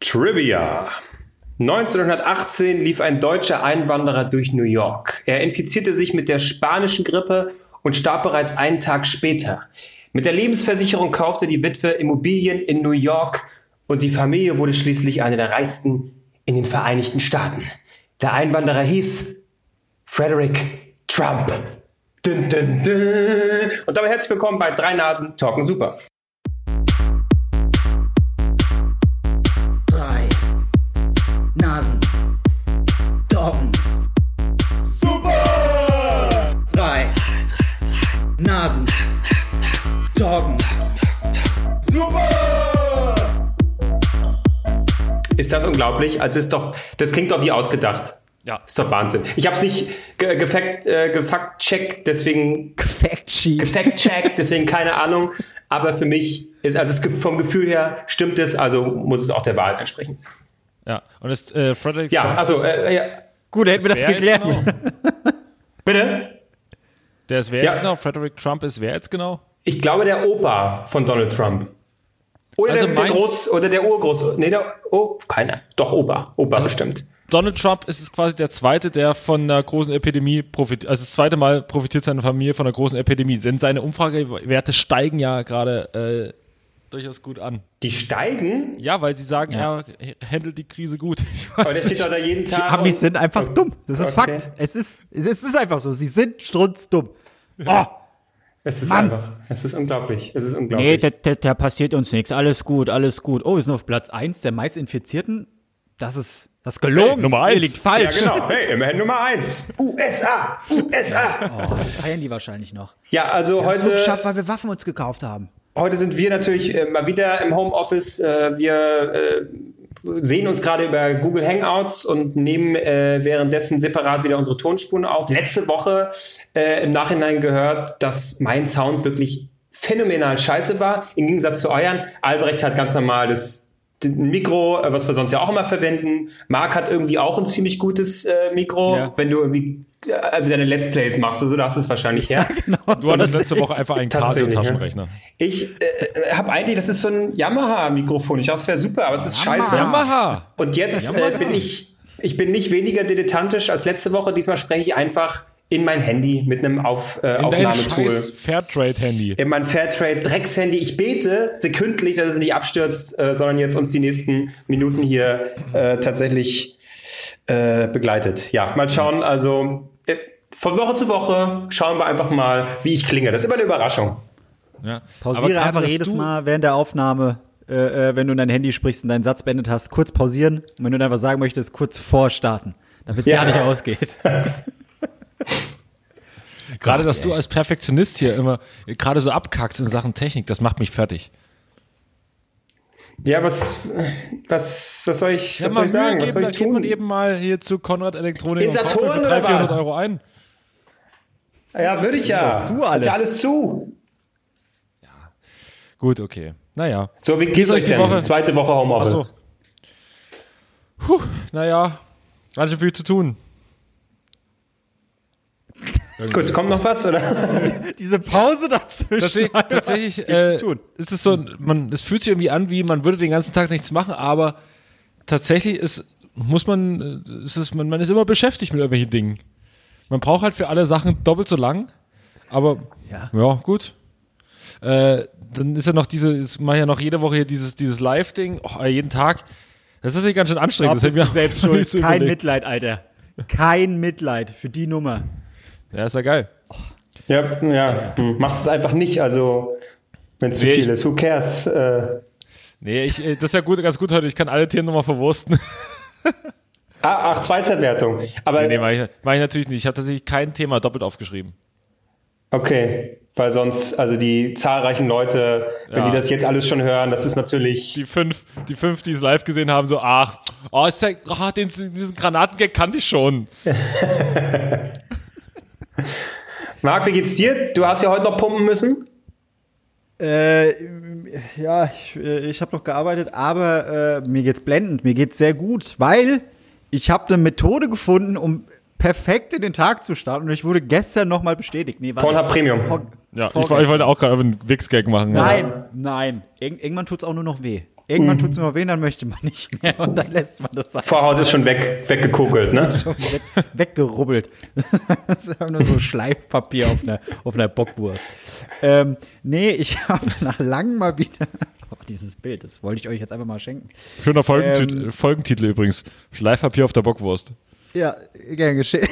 Trivia. 1918 lief ein deutscher Einwanderer durch New York. Er infizierte sich mit der spanischen Grippe und starb bereits einen Tag später. Mit der Lebensversicherung kaufte die Witwe Immobilien in New York und die Familie wurde schließlich eine der reichsten in den Vereinigten Staaten. Der Einwanderer hieß Frederick Trump. Dun, dun, dun. Und damit herzlich willkommen bei Drei Nasen Talken Super. Doggen. Ist das unglaublich? Also ist doch, das klingt doch wie ausgedacht. Ja. Ist doch Wahnsinn. Ich habe es nicht ge gefakt, äh, gefakt-checkt, deswegen Fact Sheet. gefakt-checkt, deswegen keine Ahnung. Aber für mich ist, also vom Gefühl her stimmt es, also muss es auch der Wahrheit entsprechen. Ja, und das äh, Frederick Ja, Trump also, ist, äh, ja. Gut, hätten wir das geklärt. Genau? bitte? der ist wer Ja. jetzt genau? Frederick Trump ist wer jetzt genau? Ich glaube, der Opa von Donald Trump. Oder Also der, Groß, oder der Urgroß, nee, der, oh, keiner. Doch, Opa. Opa Also bestimmt. Donald Trump ist es quasi der zweite, der von einer großen Epidemie profitiert, also das zweite Mal profitiert seine Familie von einer großen Epidemie. Denn seine Umfragewerte steigen ja gerade äh, durchaus gut an. Die steigen, Ja, weil sie sagen, er handelt die Krise gut. Aber der steht doch da jeden Die Tag. Amis und- sind einfach dumm. Das ist Okay. Fakt. Es ist, es ist einfach so. Sie sind strunzdumm. Oh, Es ist Mann. einfach, es ist unglaublich. Es ist nee, unglaublich. da, da, da passiert uns nichts. Alles gut, alles gut. Oh, wir sind auf Platz 1 der meistinfizierten. Das ist, das ist gelogen. Hey, Nummer Ihr eins. liegt ja, falsch. genau. Hey, immerhin Nummer eins. USA, USA. Oh, das feiern die wahrscheinlich noch. Ja, also Heute heute, geschafft, weil wir Waffen uns gekauft haben. heute sind wir natürlich äh, mal wieder im Homeoffice. Äh, wir äh, sehen uns gerade über Google Hangouts und nehmen äh, währenddessen separat wieder unsere Tonspuren auf. Letzte Woche äh, im Nachhinein gehört, dass mein Sound wirklich phänomenal scheiße war. Im Gegensatz zu euren. Albrecht hat ganz normal das Mikro, äh, was wir sonst ja auch immer verwenden. Marc hat irgendwie auch ein ziemlich gutes äh, Mikro. Ja. Wenn du irgendwie äh, deine Let's Plays machst, also da hast du es wahrscheinlich her. Du hattest letzte Woche einfach einen Casio-Taschenrechner. Ich äh, habe eigentlich, das ist so ein Yamaha-Mikrofon. Ich dachte, es wäre super, aber es ist scheiße. Yamaha! Und jetzt äh, bin ich, ich bin nicht weniger dilettantisch als letzte Woche. Diesmal spreche ich einfach in mein Handy mit einem Auf, äh, In Aufnahmetool. scheiß Fairtrade-Handy. In mein Fairtrade Dreckshandy. Ich bete sekündlich, dass es nicht abstürzt, äh, sondern jetzt uns die nächsten Minuten hier äh, tatsächlich äh, begleitet. Ja, mal schauen. Also äh, von Woche zu Woche schauen wir einfach mal, wie ich klinge. Das ist immer eine Überraschung. Ja. Pausiere einfach jedes Mal während der Aufnahme, äh, äh, wenn du in dein Handy sprichst und deinen Satz beendet hast, kurz pausieren. Und wenn du dann was sagen möchtest, kurz vorstarten. Damit es Ja. ja. nicht ausgeht. Gerade, dass du als Perfektionist hier immer gerade so abkackst in Sachen Technik, das macht mich fertig. Ja, was, was, was soll ich, was soll ich sagen? Was soll geben, ich geht man tun? eben mal hier zu Konrad Elektronik In und Saturn für oder 300, 400 was? Euro ein. Ja, würde ich ja. Zu alle. Hat ja alles zu. Gut, okay. Naja. So, wie Geht's geht's euch denn? Woche? Zweite Woche Homeoffice. Puh, naja. Ganz schön viel zu tun. Gut, kommt noch was, oder? Diese Pause dazwischen. Tatsächlich, tatsächlich äh, ist es so, man, es fühlt sich irgendwie an, wie man würde den ganzen Tag nichts machen, aber tatsächlich ist, muss man, äh, ist es, man, man ist immer beschäftigt mit irgendwelchen Dingen. Man braucht halt für alle Sachen doppelt so lang, aber Ja. ja, gut. Äh, dann ist ja noch diese, ich mache ja noch jede Woche hier dieses, dieses Live-Ding, oh, jeden Tag. Das ist ja ganz schön anstrengend. Glaub, das mir selbst schuld. so Kein überlegt. Mitleid, Alter. Kein Mitleid für die Nummer. Ja, ist ja geil. Ja, ja. Hm. Machst es einfach nicht, also, wenn es zu Nee, viel ich- ist. Who cares? Äh, Nee, ich, äh, das ist ja gut, ganz gut heute. Ich kann alle Tiere nochmal verwursten. ah, ach, Zweitverwertung. Aber, nee, mach ich, mach ich natürlich nicht. Ich habe tatsächlich kein Thema doppelt aufgeschrieben. okay. Weil sonst, also die zahlreichen Leute, wenn Ja. die das jetzt alles schon hören, das ist natürlich. Die fünf, die fünf, die es live gesehen haben, so, ach, oh, ist ja, oh, den, diesen Granatengag kannte ich schon. Marc, wie geht's dir? Du hast ja heute noch pumpen müssen. Äh, ja, ich, äh, ich habe noch gearbeitet, aber äh, mir geht's blendend, mir geht's sehr gut, weil ich habe eine Methode gefunden, um perfekt in den Tag zu starten und ich wurde gestern nochmal bestätigt. Nee. Pornhub Premium. Vor- Ja, ich, ich wollte auch gerade einen Wix-Gag machen. Nein, nein. Ir irgendwann tut's auch nur noch weh. Irgendwann tut es nur weh, dann möchte man nicht mehr und dann lässt man das einfach Vorhaut ist schon weg, weggekokelt, ne? schon weg, weggerubbelt. das ist einfach nur so Schleifpapier auf einer, auf einer Bockwurst. Ähm, nee, ich habe nach langem mal wieder. Oh, dieses Bild, das wollte ich euch jetzt einfach mal schenken. Schöner Folgentitel, Ähm. Folgentitel übrigens. Schleifpapier auf der Bockwurst. Ja, gern geschehen.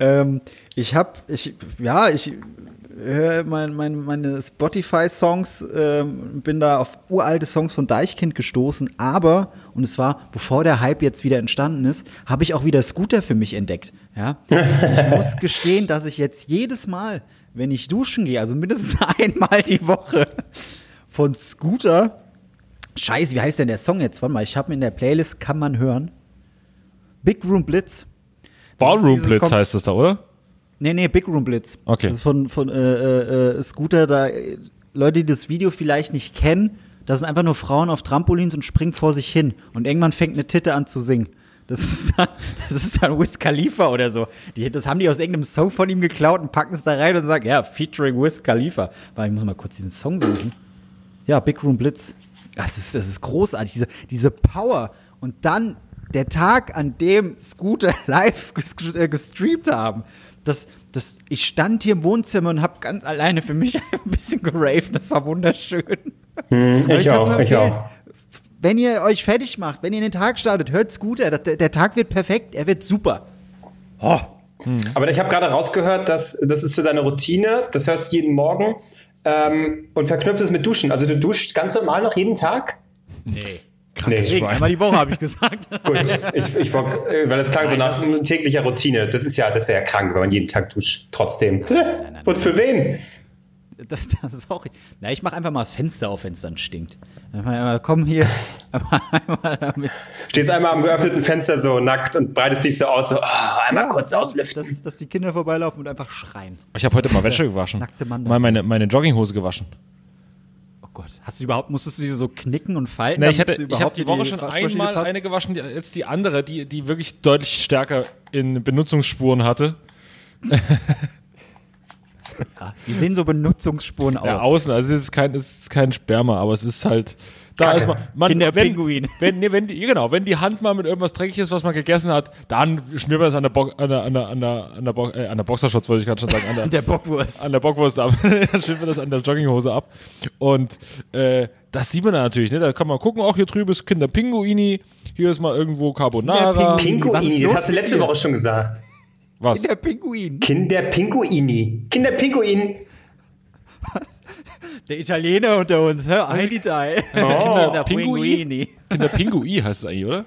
ähm, ich habe, ich, ja, ich höre mein, mein, meine Spotify-Songs, ähm, bin da auf uralte Songs von Deichkind gestoßen, aber, und es war, bevor der Hype jetzt wieder entstanden ist, habe ich auch wieder Scooter für mich entdeckt. Ja? Ich muss gestehen, dass ich jetzt jedes Mal, wenn ich duschen gehe, also mindestens einmal die Woche, von Scooter, Scheiße, wie heißt denn der Song jetzt? Warte mal, ich habe in der Playlist, kann man hören. Big Room Blitz. Ballroom Blitz heißt das da, oder? Nee, nee, Big Room Blitz. Okay. Das ist von, von äh, äh, äh, Scooter, da äh, Leute, die das Video vielleicht nicht kennen, da sind einfach nur Frauen auf Trampolins und springen vor sich hin. Und irgendwann fängt eine Titte an zu singen. Das ist dann, das ist dann Wiz Khalifa oder so. Die, das haben die aus irgendeinem Song von ihm geklaut und packen es da rein und sagen, ja, featuring Wiz Khalifa. Weil ich muss mal kurz diesen Song suchen. Ja, Big Room Blitz. Das ist, das ist großartig, diese, diese Power. Und dann der Tag, an dem Scooter live äh, gestreamt haben. Das, das, ich stand hier im Wohnzimmer und habe ganz alleine für mich ein bisschen geraved. Das war wunderschön. Aber Ich nur auch, ich auch. Wenn ihr euch fertig macht, wenn ihr den Tag startet, hört Scooter. Der, der Tag wird perfekt, er wird super. Oh, Aber ich habe gerade rausgehört, dass das ist so deine Routine, das hörst du jeden Morgen ähm, und verknüpft es mit Duschen. Also du duschst ganz normal noch jeden Tag? nee. Krankes Nee. Schwein. Einmal die Woche habe ich gesagt. Gut, ich, ich äh, weil das klang so nach täglicher Routine. Das ist ja, das wäre ja krank, wenn man jeden Tag duscht. Trotzdem. Und für wen? Das, das ist auch. Na, ich mache einfach mal das Fenster auf, wenn es dann stinkt. Einmal, komm hier. Einmal, einmal damit. Stehst einmal am geöffneten Fenster so nackt und breitest dich so aus, so oh, einmal kurz auslüften. Dass, dass die Kinder vorbeilaufen und einfach schreien. Ich habe heute mal Wäsche gewaschen. nackte Mann da. Mal meine, meine Jogginghose gewaschen. Oh Gott. Hast du überhaupt, musstest du die so knicken und falten? Na, ich hatte, ich habe überhaupt die Woche schon einmal passt? eine gewaschen, die, jetzt die andere, die, die wirklich deutlich stärker in Benutzungsspuren hatte. Die sehen so Benutzungsspuren aus. Ja, außen, also es ist kein, es ist kein Sperma, aber es ist halt, da Kacke. ist man, man Kinderpinguin. Wenn, wenn, nee, wenn die, genau, wenn die Hand mal mit irgendwas dreckig ist, was man gegessen hat, dann schmiert man das an der, Bo an der, an der, an der, an der, Bo äh, an der Boxershorts, wollte ich gerade schon sagen, an der, Der Bockwurst. an der Bockwurst ab. dann schmiert man das an der Jogginghose ab. Und äh, das sieht man dann natürlich, ne? Da kann man gucken, auch hier drüben ist Kinderpinguini, hier ist mal irgendwo Carbonara. Kinderpinguini. Was das hast du letzte? Woche schon gesagt. Was? Der Pinguin. Kinderpinguini. Kinderpinguin. Der Italiener unter uns. Hä? Heidi Dai. Oh. Der Pinguini. Kinderpingui heißt es eigentlich, oder?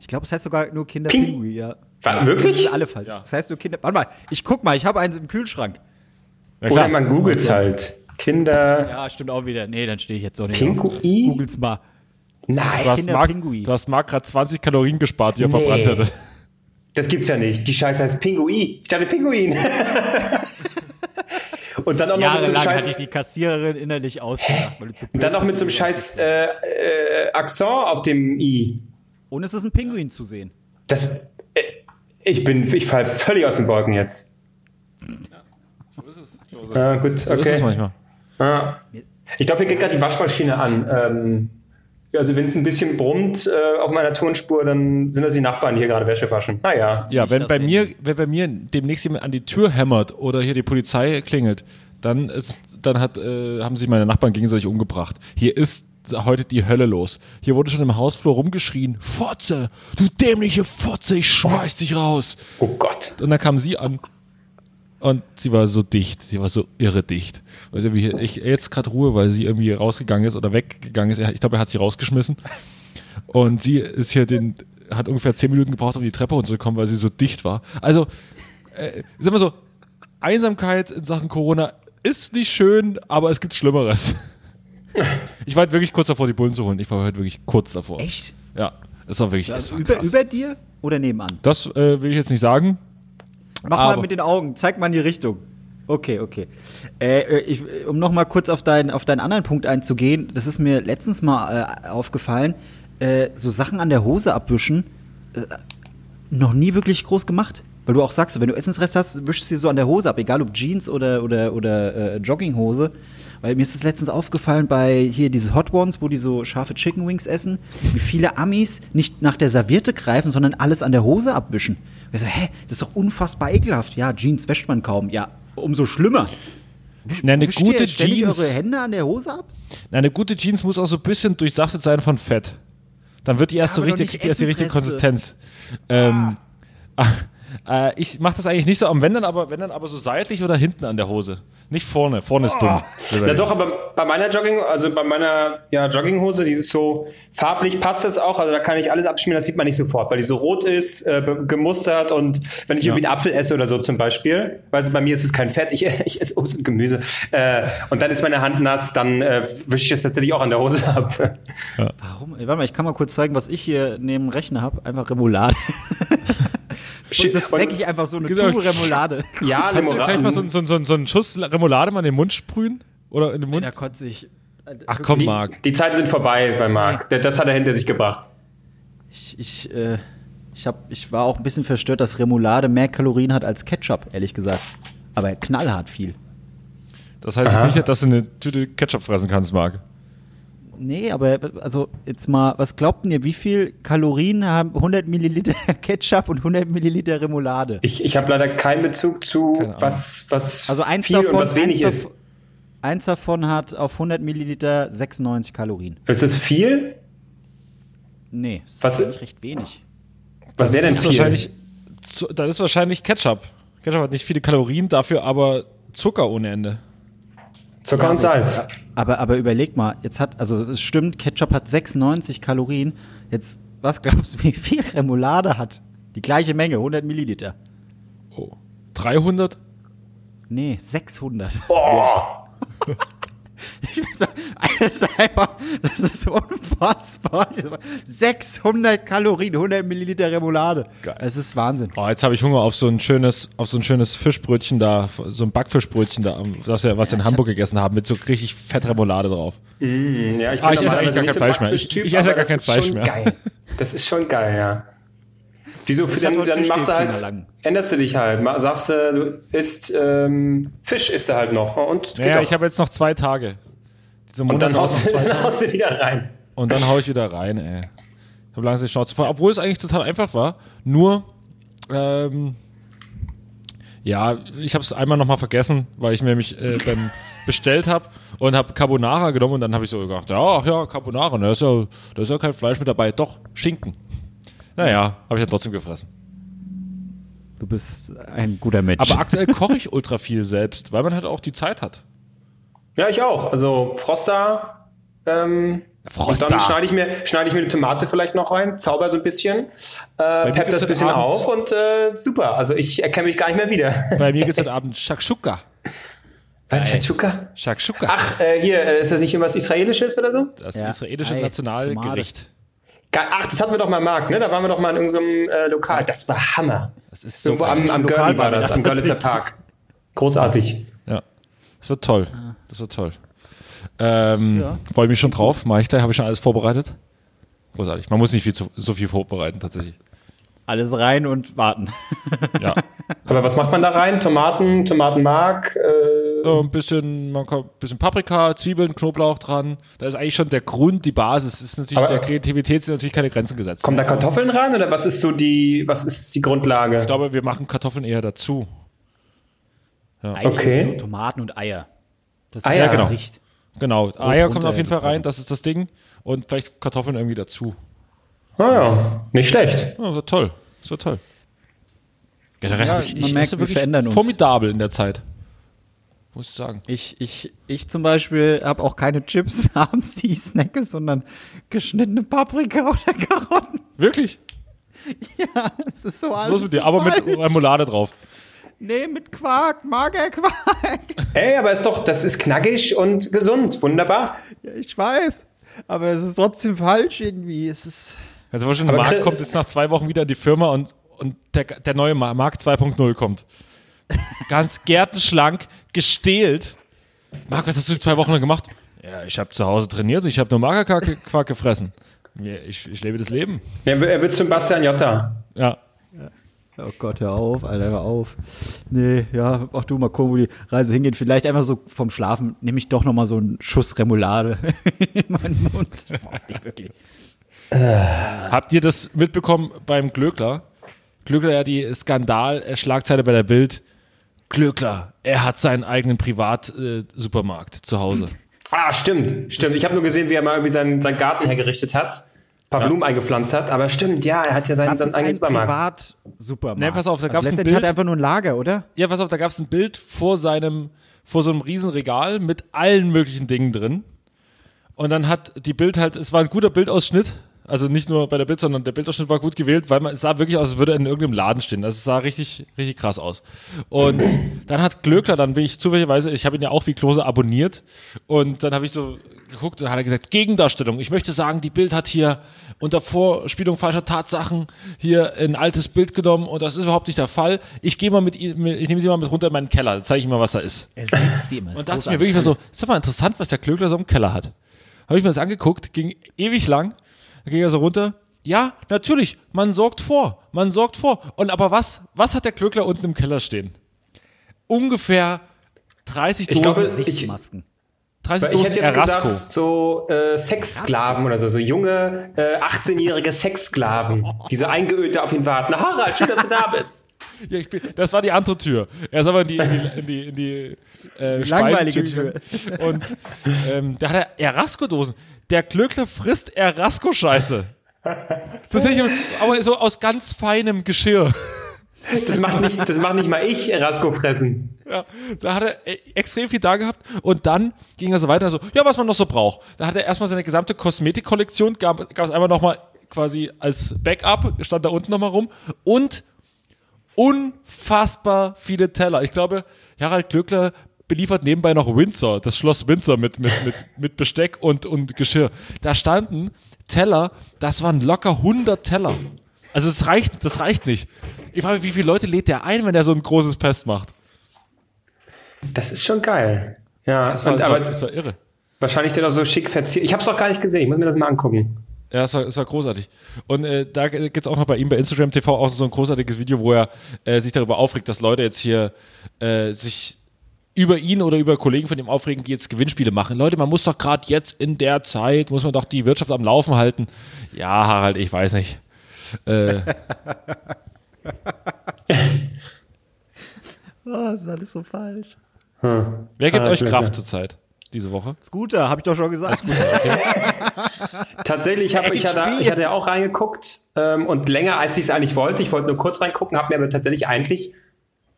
Ich glaube, es heißt sogar nur Ping- Kinderpinguin, ja. War- Ja, wirklich? Das ist alle falsch. Das heißt nur Kinder. Warte mal, ich guck mal, ich habe eins im Kühlschrank. Ja, Oder man googelt halt. Kinder. Ja, stimmt auch wieder. Nee, dann stehe ich jetzt so nicht. Pinguin? auf. Googles mal. Nein, Du hast Mark, Kinderpingui. du hast Mark gerade 20 Kalorien gespart, die er Nee. verbrannt hätte. das gibt's ja nicht. Die Scheiße heißt Pinguin. Ich dachte Pinguin. Und dann auch noch mit so einem hatte ich Scheiß. die Kassiererin innerlich ausgedacht. Weil du zu Und dann noch mit so einem scheiß äh, äh, Akzent auf dem I. Und es ist ein Pinguin zu sehen. Das. Äh, ich bin. Ich fall völlig aus den Wolken jetzt. Ah, gut, So ist es okay. manchmal. Ah. Ich glaube, hier geht gerade die Waschmaschine an. Ähm, ja, also wenn es ein bisschen brummt äh, auf meiner Tonspur, dann sind das die Nachbarn, die hier gerade Wäsche waschen. Naja. Ja, wenn bei, mir, wenn bei mir demnächst jemand an die Tür hämmert oder hier die Polizei klingelt, dann, ist, dann hat, äh, haben sich meine Nachbarn gegenseitig umgebracht. Hier ist heute die Hölle los. Hier wurde schon im Hausflur rumgeschrien, Fotze, du dämliche Fotze, ich schmeiß dich raus. Oh Gott. Und dann kam sie an und sie war so dicht, sie war so irre dicht. Also ich jetzt gerade Ruhe, weil sie irgendwie rausgegangen ist oder weggegangen ist. Ich glaube, er hat sie rausgeschmissen. Und sie ist hier den, hat ungefähr zehn Minuten gebraucht, um die Treppe runterzukommen, weil sie so dicht war. Also, äh, sag mal so, Einsamkeit in Sachen Corona ist nicht schön, aber es gibt Schlimmeres. Ich war halt wirklich kurz davor, die Bullen zu holen. Ich war halt wirklich kurz davor. Echt? Ja, es war wirklich, Also war über, über dir oder nebenan? Das äh, will ich jetzt nicht sagen. Mach Aber- mal mit den Augen, zeig mal in die Richtung. Okay, okay. Äh, äh, ich, um noch mal kurz auf, dein, auf deinen anderen Punkt einzugehen, das ist mir letztens mal äh, aufgefallen, äh, so Sachen an der Hose abwischen, äh, noch nie wirklich groß gemacht. weil du auch sagst, wenn du Essensrest hast, wischst du dir so an der Hose ab, egal ob Jeans oder, oder, oder äh, Jogginghose. Weil mir ist das letztens aufgefallen bei hier diese Hot Ones, wo die so scharfe Chicken Wings essen, wie viele Amis nicht nach der Serviette greifen, sondern alles an der Hose abwischen. Ich so, hä, das ist doch unfassbar ekelhaft. Ja, Jeans wäscht man kaum. Ja, umso schlimmer. Na, eine Wischt gute ihr ständig Jeans. eure Hände an der Hose ab? Na, eine gute Jeans muss auch so ein bisschen durchsaftet sein von Fett. Dann wird die erst so aber doch richtig, nicht kriegt die erst die richtige. Konsistenz. Ähm, äh, ich mache das eigentlich nicht so am wenn dann aber wenn dann aber so seitlich oder hinten an der Hose. Nicht vorne. Vorne ist dumm. Ja doch, aber bei meiner Jogging, also bei meiner ja, Jogginghose, die ist so farblich, passt das auch. Also da kann ich alles abschmieren, das sieht man nicht sofort, weil die so rot ist, äh, gemustert und wenn ich irgendwie einen Apfel esse oder so zum Beispiel, also bei mir ist es kein Fett, ich, ich esse Obst und Gemüse äh, und dann ist meine Hand nass, dann äh, wische ich es tatsächlich auch an der Hose ab. Warum? Ey, Warte mal, ich kann mal kurz zeigen, was ich hier neben dem Rechner habe. Einfach Remoulade. Shit, das säcke ich einfach so eine Genau. Tube Remoulade. Ja, Kannst du gleich mal so, so, so, so einen Schuss Remoulade mal in den Mund sprühen? Oder in den Mund? Da konnte ich. Ach komm, die, Marc. die Zeiten sind vorbei bei Marc. Das hat er hinter sich gebracht. Ich, ich, äh, ich, hab, ich war auch ein bisschen verstört, dass Remoulade mehr Kalorien hat als Ketchup, ehrlich gesagt. Aber knallhart viel. Das heißt jetzt nicht, dass du eine Tüte Ketchup fressen kannst, Marc. Nee, aber also jetzt mal, was glaubt denn ihr, wie viel Kalorien haben 100 Milliliter Ketchup und 100 Milliliter Remoulade? Ich, ich habe leider keinen Bezug zu, was, was Also eins viel davon, und was wenig eins, ist. eins davon hat auf 100 Milliliter 96 Kalorien. Ist das viel? Nee, das Was- ist eigentlich recht wenig. Was wäre denn Das ist viel? wahrscheinlich, zu- das ist wahrscheinlich Ketchup. Ketchup hat nicht viele Kalorien, dafür aber Zucker ohne Ende. Zucker und aber Salz. jetzt- Aber, aber überleg mal, jetzt hat, also es stimmt, Ketchup hat 96 Kalorien. Jetzt, was glaubst du, wie viel Remoulade hat? Die gleiche Menge, 100 Milliliter. Oh. 300? Nee, 600. Oh, Ich will sagen, das ist einfach, das ist unfassbar. 600 Kalorien, 100 Milliliter Remoulade. Geil. Es ist Wahnsinn. Oh, jetzt habe ich Hunger auf so ein schönes, auf so ein schönes Fischbrötchen da, so ein Backfischbrötchen da, was wir, was wir in Hamburg gegessen haben, mit so richtig Fettremoulade drauf. ja, ich, Ah, ich esse eigentlich gar kein Fleisch mehr. Ich- ich esse gar das kein ist Fleisch schon mehr. Geil. Das ist schon geil, ja. Wieso, für Ich dann, dann machst du halt, änderst du dich halt, sagst du, du isst ähm, Fisch isst du halt noch und geht Naja, ich habe jetzt noch zwei Tage. Und dann haust, du- dann haust du wieder rein. Und dann hau ich wieder rein, ey. Ich habe langsam die Schnauze voll. Obwohl es eigentlich total einfach war. Nur, ähm, ja, ich habe es einmal nochmal vergessen, weil ich mir mich äh, beim bestellt habe und habe Carbonara genommen und dann habe ich so gedacht, ja, ach ja, Carbonara, da ist ja, da ist ja kein Fleisch mit dabei. Doch, Schinken. Naja, habe ich dann trotzdem gefressen. Du bist ein guter Mensch. Aber aktuell koche ich ultra viel selbst, weil man halt auch die Zeit hat. Ja, ich auch. Also Froster. Ähm, Froster. Und dann schneide ich, mir, schneide ich mir eine Tomate vielleicht noch rein, zauber so ein bisschen, äh, pepp das ein bisschen Abend- auf und äh, super. Also ich erkenne mich gar nicht mehr wieder. Bei mir gibt es heute Abend Shakshuka. Was, Shakshuka? Shakshuka. Ach, äh, hier, äh, ist das nicht irgendwas Israelisches oder so? das Ja. israelische Ei, Nationalgericht. Ge- Ach, das hatten wir doch mal, Marc, ne? Da waren wir doch mal in irgendeinem äh, Lokal. Das war Hammer. Das ist so Irgendwo am, am Lokal Görli war das, da am Görlitzer. Park. Großartig. Ja, das wird toll. Das wird toll. Ähm, Freue mich schon drauf. Mache ich gleich. Habe ich schon alles vorbereitet. Großartig. Man muss nicht viel zu, so viel vorbereiten, tatsächlich. Alles rein und warten. Ja. Aber was macht man da rein? Tomaten, Tomatenmark, äh, so ein bisschen, man ein bisschen Paprika, Zwiebeln, Knoblauch dran. Da ist eigentlich schon der Grund, die Basis. Ist natürlich, Aber- der Kreativität sind natürlich keine Grenzen gesetzt. kommen da Kartoffeln rein oder was ist so die, was ist die Grundlage? Ich glaube, wir machen Kartoffeln eher dazu. Eigentlich Okay. ist nur Tomaten und Eier. Das Eier, das genau. Gericht. Genau. Eier kommen auf jeden Fall rein, das ist das Ding. Und vielleicht Kartoffeln irgendwie dazu. Naja, nicht schlecht. Ja, wird toll. Wird toll. Generell Ja, ich, man ich merkt, wir verändern uns. formidabel in der Zeit. Muss ich sagen. Ich, ich, ich zum Beispiel habe auch keine Chips abends, die ich snacke, sondern geschnittene Paprika oder Karotten. Wirklich? Ja, es ist so Was ist alles. los mit dir? Aber mit. Remoulade drauf. Nee, mit Quark, Magerquark. Ey, aber ist doch, das ist knackig und gesund. Wunderbar. Ja, ich weiß. Aber es ist trotzdem falsch irgendwie. Es ist. Also wahrscheinlich Chris- kommt jetzt nach zwei Wochen wieder in die Firma und, und der, der neue Ma- Marc 2.0 kommt. Ganz gärtenschlank, gestählt. Marc, was hast du in zwei Wochen lang gemacht? Ja, ich habe zu Hause trainiert, ich habe nur Magerquark Quark gefressen. Ich, ich lebe das Leben. Er, wird- er wird zum Bastian Jotta. Ja. Oh Gott, hör auf, Alter, hör auf. Nee, ja, auch du mal gucken, wo die Reise hingeht. Vielleicht einfach so vom Schlafen nehme ich doch noch mal so einen Schuss Remoulade in meinen Mund. Boah, nee, wirklich. Habt ihr das mitbekommen beim Glöckler? Glöckler ja die Skandal-Schlagzeile bei der Bild. Glöckler, er hat seinen eigenen Privatsupermarkt zu Hause. Ah, stimmt, stimmt. Ich habe nur gesehen, wie er mal irgendwie seinen, seinen Garten hergerichtet hat, ein paar Ja. Blumen eingepflanzt hat. Aber stimmt, ja, er hat ja seinen, seinen eigenen Supermarkt. Privat-Supermarkt. Nee, pass auf, da Also gab's ein letztendlich hat Bild. er einfach nur ein Lager, oder? Ja, pass auf, da gab es ein Bild vor seinem, vor so einem riesen Regal mit allen möglichen Dingen drin. Und dann hat die Bild halt, es war ein guter Bildausschnitt, also nicht nur bei der Bild, sondern der Bildausschnitt war gut gewählt, weil man, es sah wirklich aus, als würde er in irgendeinem Laden stehen. Also es sah richtig, richtig krass aus. Und dann hat Glöckler, dann bin ich zufälligerweise, ich habe ihn ja auch wie Klose abonniert und dann habe ich so geguckt und dann hat er gesagt, Gegendarstellung. Ich möchte sagen, die Bild hat hier unter Vorspielung falscher Tatsachen hier ein altes Bild genommen und das ist überhaupt nicht der Fall. Ich gehe mal mit ihm, ich nehme sie mal mit runter in meinen Keller, dann zeige ich ihm mal, was da ist. Er sieht sie immer. Und dachte ich mir wirklich mal so, ist doch mal interessant, was der Klöckler so im Keller hat. Habe ich mir das angeguckt, ging ewig lang, da ging er so runter. Ja, natürlich, man sorgt vor, man sorgt vor. Und aber was, was hat der Klöckler unten im Keller stehen? Ungefähr 30 Ich Dosen, glaube, ich, Gesichtsmasken. 30 ich Dosen hätte jetzt Erasco. gesagt, so äh, Sexsklaven oder so, so junge, äh, 18-jährige Sexsklaven, die so eingeölt da auf ihn warten. Na, Harald, schön, dass du da bist. Ja, ich bin, das war die andere Tür. Er ist aber in die, in die, in die, in die äh, langweilige gegangen. Und ähm, da hat er Erasco-Dosen. Der Klöckler frisst Erasco-Scheiße. Das hätte ich aber- so aus ganz feinem Geschirr. Das macht nicht, das macht nicht mal ich, Erasco fressen. Ja, da hat er äh, extrem viel da gehabt und dann ging er so weiter, so, ja, was man noch so braucht. Da hat er erstmal seine gesamte Kosmetikkollektion, gab, gab es einmal nochmal quasi als Backup, stand da unten nochmal rum und unfassbar viele Teller. Ich glaube, Harald Glöckler beliefert nebenbei noch Windsor, das Schloss Windsor mit, mit, mit, mit Besteck und, und Geschirr. Da standen Teller, das waren locker 100 Teller. Also das reicht, das reicht nicht. Ich frage mich, wie viele Leute lädt der ein, wenn er so ein großes Fest macht? Das ist schon geil. Ja, Das war, und, das, war, das war irre. wahrscheinlich der doch so schick verziert. Ich habe es doch gar nicht gesehen. Ich muss mir das mal angucken. Ja, es war, es war großartig. Und äh, da gibt's auch noch bei ihm bei Instagram TV auch so ein großartiges Video, wo er äh, sich darüber aufregt, dass Leute jetzt hier äh, sich über ihn oder über Kollegen von ihm aufregen, die jetzt Gewinnspiele machen. Leute, man muss doch gerade jetzt in der Zeit, muss man doch die Wirtschaft am Laufen halten. Ja, Harald, ich weiß nicht. Äh, Oh, das ist alles so falsch. wer gibt Ah, euch Kraft zurzeit diese Woche? Scooter, habe ich doch schon gesagt. Tatsächlich, ich, hab, ich, hatte, ich hatte ja auch reingeguckt ähm, und länger, als ich es eigentlich wollte. Ich wollte nur kurz reingucken, habe mir aber tatsächlich eigentlich,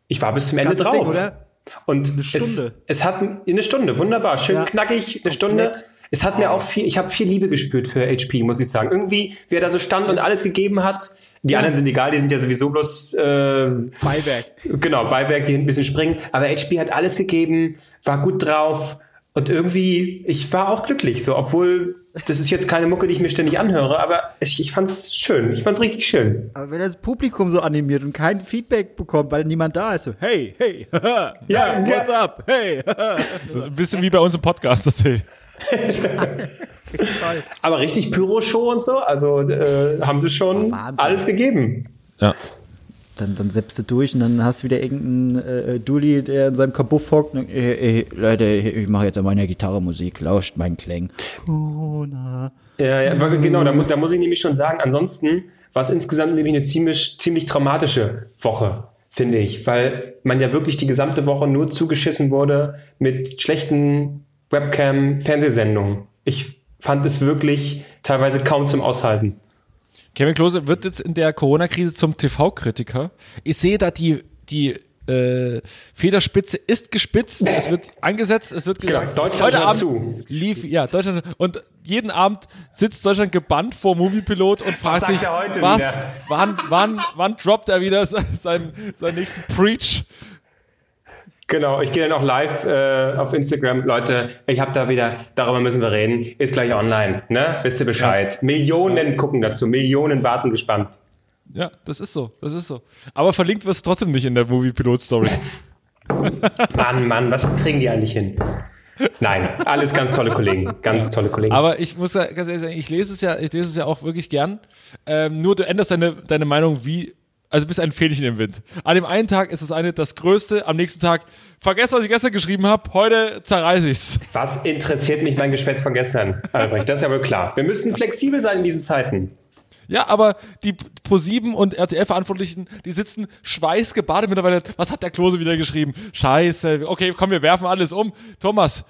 ich war bis zum Ende drauf. Ding, oder? Und Stunde. Es, es hat eine Stunde, wunderbar, schön Ja, knackig, eine komplett. Stunde. Es hat mir auch viel, ich habe viel Liebe gespürt für HP, muss ich sagen. Irgendwie, wie er da so stand und alles gegeben hat. Die anderen sind egal, die sind ja sowieso bloß äh, Beiwerk. Genau, Beiwerk, die ein bisschen springen. Aber HP hat alles gegeben, war gut drauf. Und irgendwie, ich war auch glücklich, so, obwohl, das ist jetzt keine Mucke, die ich mir ständig anhöre, aber ich, ich fand's schön. Ich fand's richtig schön. Aber wenn das Publikum so animiert und kein Feedback bekommt, weil niemand da ist, so, hey, hey, haha, Ja, what's ja. up, hey, haha. Ein bisschen wie bei uns im Podcast, das hey. Aber richtig Pyro-Show und so, also äh, haben sie schon Wahnsinn. alles gegeben. Ja. Dann, dann seppst du durch und dann hast du wieder irgendeinen äh, Dulli, der in seinem Kabuff hockt. Und, äh, äh, Leute, ich mache jetzt an meiner Gitarre Musik, lauscht meinen Klängen. Corona. Ja, ja, genau, da, mu- da muss ich nämlich schon sagen, ansonsten war es insgesamt nämlich eine ziemlich, ziemlich traumatische Woche, finde ich, weil man ja wirklich die gesamte Woche nur zugeschissen wurde mit schlechten Webcam-Fernsehsendungen. Ich fand es wirklich teilweise kaum zum Aushalten. Kevin Klose wird jetzt in der Corona-Krise zum TV-Kritiker. Ich sehe da die, die äh, Federspitze ist gespitzt, es wird angesetzt, es wird Genau, gesagt, Deutschland heute Abend zu. lief, ja, Deutschland, und jeden Abend sitzt Deutschland gebannt vor Moviepilot und fragt sagt sich, was, wieder? wann, wann, wann droppt er wieder seinen, seinen nächsten Preach? Genau, ich gehe dann auch live äh, auf Instagram. Leute, ich habe da wieder, darüber müssen wir reden, ist gleich online, ne? Wisst ihr Bescheid. Millionen gucken dazu, Millionen warten gespannt. Ja, das ist so, das ist so. Aber verlinkt wird es trotzdem nicht in der Moviepilot-Story. Mann, Mann, was kriegen die eigentlich hin? Nein, alles ganz tolle Kollegen, ganz tolle Kollegen. Aber ich muss ja ganz ehrlich sagen, ich lese es ja, ich lese es ja auch wirklich gern. Ähm, nur du änderst deine, deine Meinung wie, also bist ein Fähnchen im Wind. An dem einen Tag ist das eine das Größte, am nächsten Tag, vergesst, was ich gestern geschrieben habe, heute zerreiße ich's. Was interessiert mich mein Geschwätz von gestern, Albrecht? Das ist ja wohl klar. Wir müssen flexibel sein in diesen Zeiten. Ja, aber die Pro7 und RTL-Verantwortlichen, die sitzen schweißgebadet mittlerweile. Was hat der Klose wieder geschrieben? Scheiße. Okay, komm, wir werfen alles um. Thomas,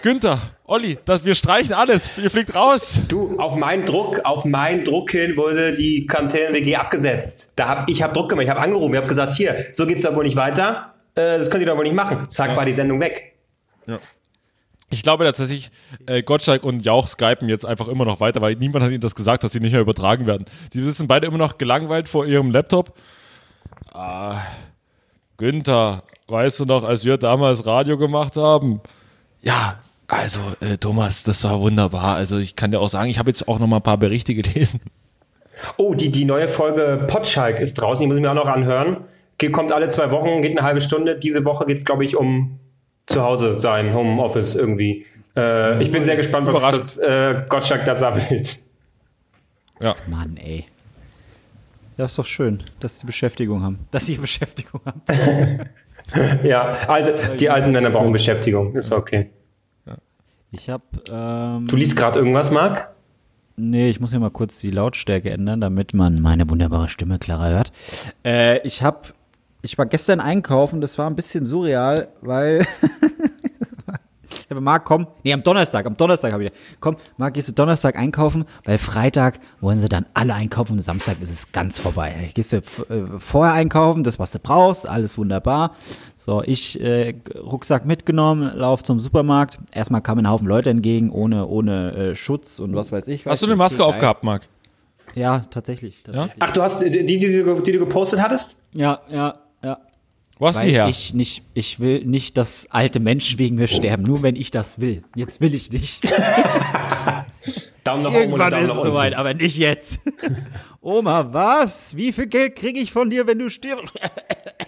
Günther, Olli, das, wir streichen alles. Ihr fliegt raus. Du, auf meinen Druck, auf meinen Druck hin wurde die Quarantäne-WG abgesetzt. Da hab, ich habe Druck gemacht, ich habe angerufen, ich habe gesagt, hier, so geht's doch wohl nicht weiter. Äh, das könnt ihr doch wohl nicht machen. Zack, war die Sendung weg. Ich glaube tatsächlich, äh, Gottschalk und Jauch skypen jetzt einfach immer noch weiter, weil niemand hat ihnen das gesagt, dass sie nicht mehr übertragen werden. Die sitzen beide immer noch gelangweilt vor ihrem Laptop. Ah, Günther, weißt du noch, als wir damals Radio gemacht haben? Ja, also äh, Thomas, das war wunderbar. Also ich kann dir auch sagen, ich habe jetzt auch noch mal ein paar Berichte gelesen. Oh, die, die neue Folge Potschalk ist draußen, die muss ich mir auch noch anhören. Ge- Kommt alle zwei Wochen, geht eine halbe Stunde. Diese Woche geht's, glaube ich, um zu Hause sein, Homeoffice irgendwie. Äh, ich bin sehr gespannt, was, was äh, Gottschalk da sammelt. Ja. Mann, ey. Ja, ist doch schön, dass sie Beschäftigung haben. Dass sie Beschäftigung haben. Ja, alte, die alten Männer brauchen Beschäftigung, ist okay. Ich hab, ähm, Du liest gerade irgendwas, Marc? Nee, ich muss hier mal kurz die Lautstärke ändern, damit man meine wunderbare Stimme klarer hört. Äh, ich hab, ich war gestern einkaufen, das war ein bisschen surreal, weil ich habe Marc, komm, nee, am Donnerstag, am Donnerstag habe ich, komm, Marc, gehst du Donnerstag einkaufen, weil Freitag wollen sie dann alle einkaufen und Samstag ist es ganz vorbei. Gehst du äh, vorher einkaufen, das, was du brauchst, alles wunderbar. So, ich äh, Rucksack mitgenommen, lauf zum Supermarkt. Erstmal kamen ein Haufen Leute entgegen, ohne, ohne äh, Schutz und was weiß ich. Hast du eine Maske aufgehabt, Marc? Ja, tatsächlich. tatsächlich. Ach, du hast die, die, die, die du gepostet hattest? Ja, ja, ja. Wo hast du Weil die her? ich nicht, ich will nicht, dass alte Menschen wegen mir sterben, nur wenn ich das will. Jetzt will ich nicht. Daumen nach oben Irgendwann Daumen ist es soweit, aber nicht jetzt. Oma, was? Wie viel Geld kriege ich von dir, wenn du stirbst?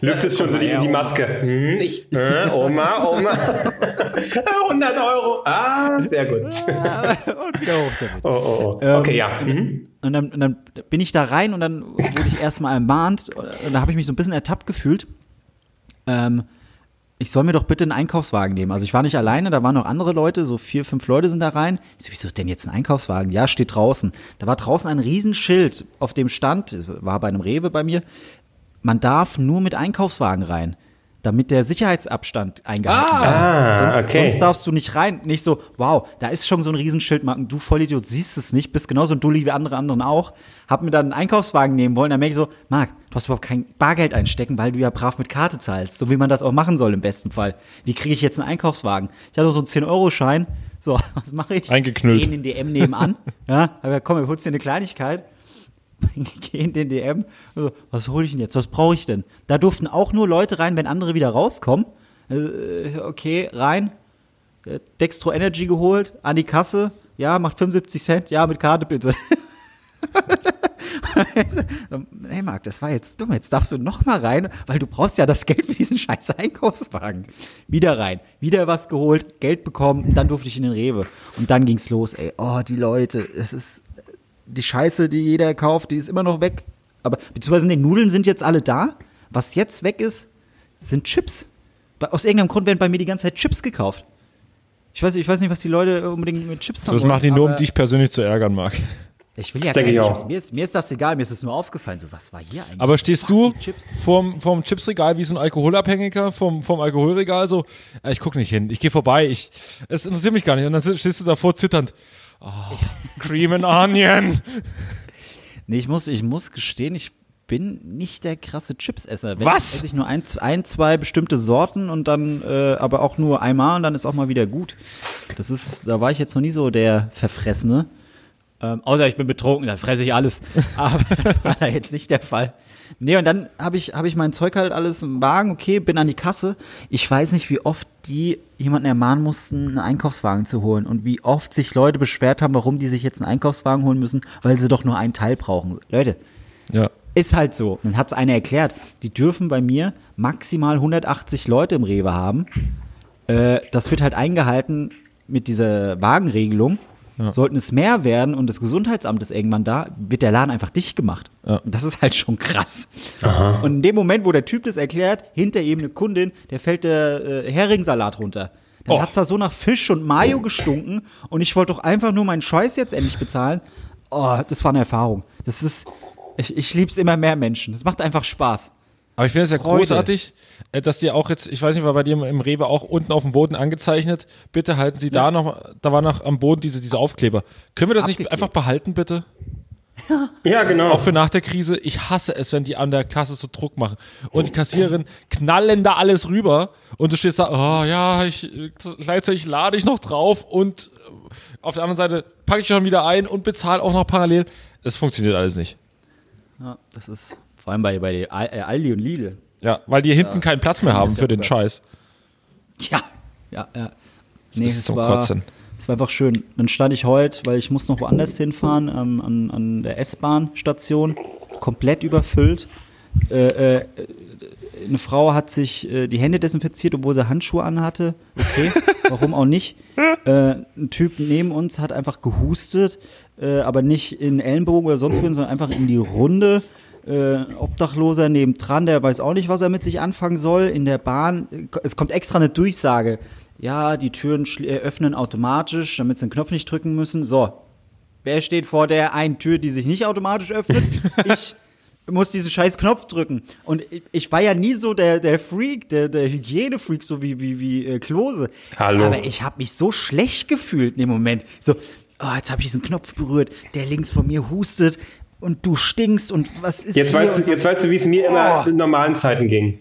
Lüftest schon so die, die Maske. Hm, ich, äh, Oma, Oma. 100 Euro. Ah, sehr gut. Und wieder hoch damit. Oh, oh, oh. Okay, ja. Mhm. Und dann, und dann bin ich da rein und dann wurde ich erstmal ermahnt und da habe ich mich so ein bisschen ertappt gefühlt. Ähm, ich soll mir doch bitte einen Einkaufswagen nehmen. Also ich war nicht alleine, da waren noch andere Leute, so vier, fünf Leute sind da rein. Ich so, wieso denn jetzt ein Einkaufswagen? Ja, steht draußen. Da war draußen ein Riesenschild, auf dem stand, war bei einem Rewe bei mir, man darf nur mit Einkaufswagen rein, damit der Sicherheitsabstand eingehalten wird. Ah, sonst, okay. sonst darfst du nicht rein. Nicht so, wow, da ist schon so ein Riesenschild, Marken, du Vollidiot siehst es nicht, bist genauso ein Dulli wie andere anderen auch. Hab mir dann einen Einkaufswagen nehmen wollen, dann merke ich so, Marc, du hast überhaupt kein Bargeld einstecken, weil du ja brav mit Karte zahlst, so wie man das auch machen soll im besten Fall. Wie kriege ich jetzt einen Einkaufswagen? Ich hatte so einen 10-Euro-Schein, so, was mache ich? Eingeknüllt. Geh in den DM nebenan, ja, aber komm, holst dir eine Kleinigkeit. Geh in den DM, so, was hole ich denn jetzt, was brauche ich denn? Da durften auch nur Leute rein, wenn andere wieder rauskommen. Äh, okay, rein, äh, Dextro Energy geholt, an die Kasse, ja, macht 75 Cent, ja, mit Karte bitte. hey Marc, das war jetzt dumm, jetzt darfst du noch mal rein, weil du brauchst ja das Geld für diesen scheiß Einkaufswagen. Wieder rein, wieder was geholt, Geld bekommen, dann durfte ich in den Rewe. Und dann ging's los, ey, oh, die Leute, es ist die Scheiße, die jeder kauft, die ist immer noch weg. Aber, beziehungsweise, die Nudeln sind jetzt alle da. Was jetzt weg ist, sind Chips. Aus irgendeinem Grund werden bei mir die ganze Zeit Chips gekauft. Ich weiß, ich weiß nicht, was die Leute unbedingt mit Chips haben. Das macht die nur, um dich persönlich zu ärgern, Marc. Ich will ja keine ich Chips. Mir ist, mir ist das egal, mir ist es nur aufgefallen. So, was war hier eigentlich? Aber stehst Fuck, du Chips. vorm, vorm Chipsregal wie so ein Alkoholabhängiger vom, vom Alkoholregal so, äh, ich guck nicht hin, ich gehe vorbei, ich, es interessiert mich gar nicht. Und dann stehst du davor zitternd. Oh, Cream and Onion. Nee, ich muss, ich muss gestehen, ich bin nicht der krasse Chipsesser. Wenn, Was? Esse ich nur ein, ein, zwei bestimmte Sorten und dann äh, aber auch nur einmal und dann ist auch mal wieder gut. Das ist, da war ich jetzt noch nie so der Verfressene. Ähm, außer ich bin betrunken, dann fresse ich alles. Aber das war da jetzt nicht der Fall. Nee, und dann habe ich, hab ich mein Zeug halt alles im Wagen, okay, bin an die Kasse. Ich weiß nicht, wie oft die jemanden ermahnen mussten, einen Einkaufswagen zu holen und wie oft sich Leute beschwert haben, warum die sich jetzt einen Einkaufswagen holen müssen, weil sie doch nur einen Teil brauchen. Leute, Ja. ist halt so. Dann hat es einer erklärt, die dürfen bei mir maximal 180 Leute im Rewe haben. Äh, das wird halt eingehalten mit dieser Wagenregelung. Sollten es mehr werden und das Gesundheitsamt ist irgendwann da, wird der Laden einfach dicht gemacht. Ja. Und das ist halt schon krass. Und in dem Moment, wo der Typ das erklärt, hinter ihm eine Kundin, der fällt der äh, Heringssalat runter. Dann Oh. hat's da so nach Fisch und Mayo gestunken und ich wollte doch einfach nur meinen Scheiß jetzt endlich bezahlen. Oh, das war eine Erfahrung. Das ist, ich, ich lieb's immer mehr Menschen. Das macht einfach Spaß. Aber ich finde es ja Freude. großartig, äh, dass die auch jetzt, ich weiß nicht, war bei dir im- Rewe auch unten auf dem Boden angezeichnet. Bitte halten Sie da noch, da war noch am Boden diese, diese Aufkleber. Können wir das nicht Abgeklebt. einfach behalten, bitte? Ja, genau. Auch für nach der Krise. Ich hasse es, wenn die an der Kasse so Druck machen. Und die Kassiererin knallen da alles rüber. Und du stehst da, oh ja, ich, gleichzeitig lade ich noch drauf und äh, auf der anderen Seite packe ich schon wieder ein und bezahle auch noch parallel. Das funktioniert alles nicht. Ja, das ist vor allem bei, bei äh, Aldi und Lidl. Ja, weil die hinten keinen Platz mehr haben ist ja für den über- Scheiß. Ja, ja, ja. Nee, ist es zum war, Kotzen. es war einfach schön. Dann stand ich heute, weil ich muss noch woanders hinfahren, ähm, an, an der S-Bahn-Station, komplett überfüllt. Äh, äh, eine Frau hat sich äh, die Hände desinfiziert, obwohl sie Handschuhe anhatte. Okay, warum auch nicht? Äh, ein Typ neben uns hat einfach gehustet, äh, aber nicht in Ellenbogen oder sonst wohin, sondern einfach in die Runde. Äh, Obdachloser nebendran, der weiß auch nicht, was er mit sich anfangen soll. In der Bahn, es kommt extra eine Durchsage. Ja, die Türen äh, öffnen automatisch, damit sie den Knopf nicht drücken müssen. So, wer steht vor der einen Tür, die sich nicht automatisch öffnet? ich muss diesen scheiß Knopf drücken. Und ich, ich war ja nie so der, der Freak, der, der Hygienefreak, so wie, wie, wie äh, Klose. Hallo. Aber ich habe mich so schlecht gefühlt in dem Moment. So, oh, jetzt habe ich diesen Knopf berührt, der links von mir hustet und du stinkst und was ist Jetzt hier weißt, du, jetzt weißt du, wie es mir immer Oh. in normalen Zeiten ging.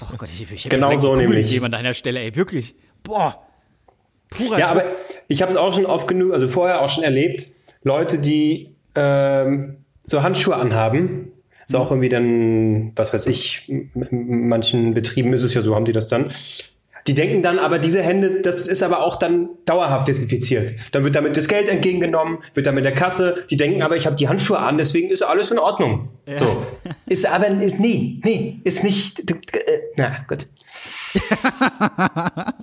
Oh Gott, ich, ich hätte Genau so nämlich. Jemand an deiner Stelle, ey, wirklich. Boah. Purer Ja, Druck. aber ich habe es auch schon oft genug, also vorher auch schon erlebt, Leute, die ähm, so Handschuhe anhaben. So auch irgendwie dann, was weiß ich, in manchen Betrieben ist es ja so, haben die das dann. Die denken dann, aber diese Hände, das ist aber auch dann dauerhaft desinfiziert. Dann wird damit das Geld entgegengenommen, wird dann mit der Kasse. Die denken aber, ich habe die Handschuhe an, deswegen ist alles in Ordnung. So. Ist aber, ist, nee, nee, ist nicht, äh, na gut.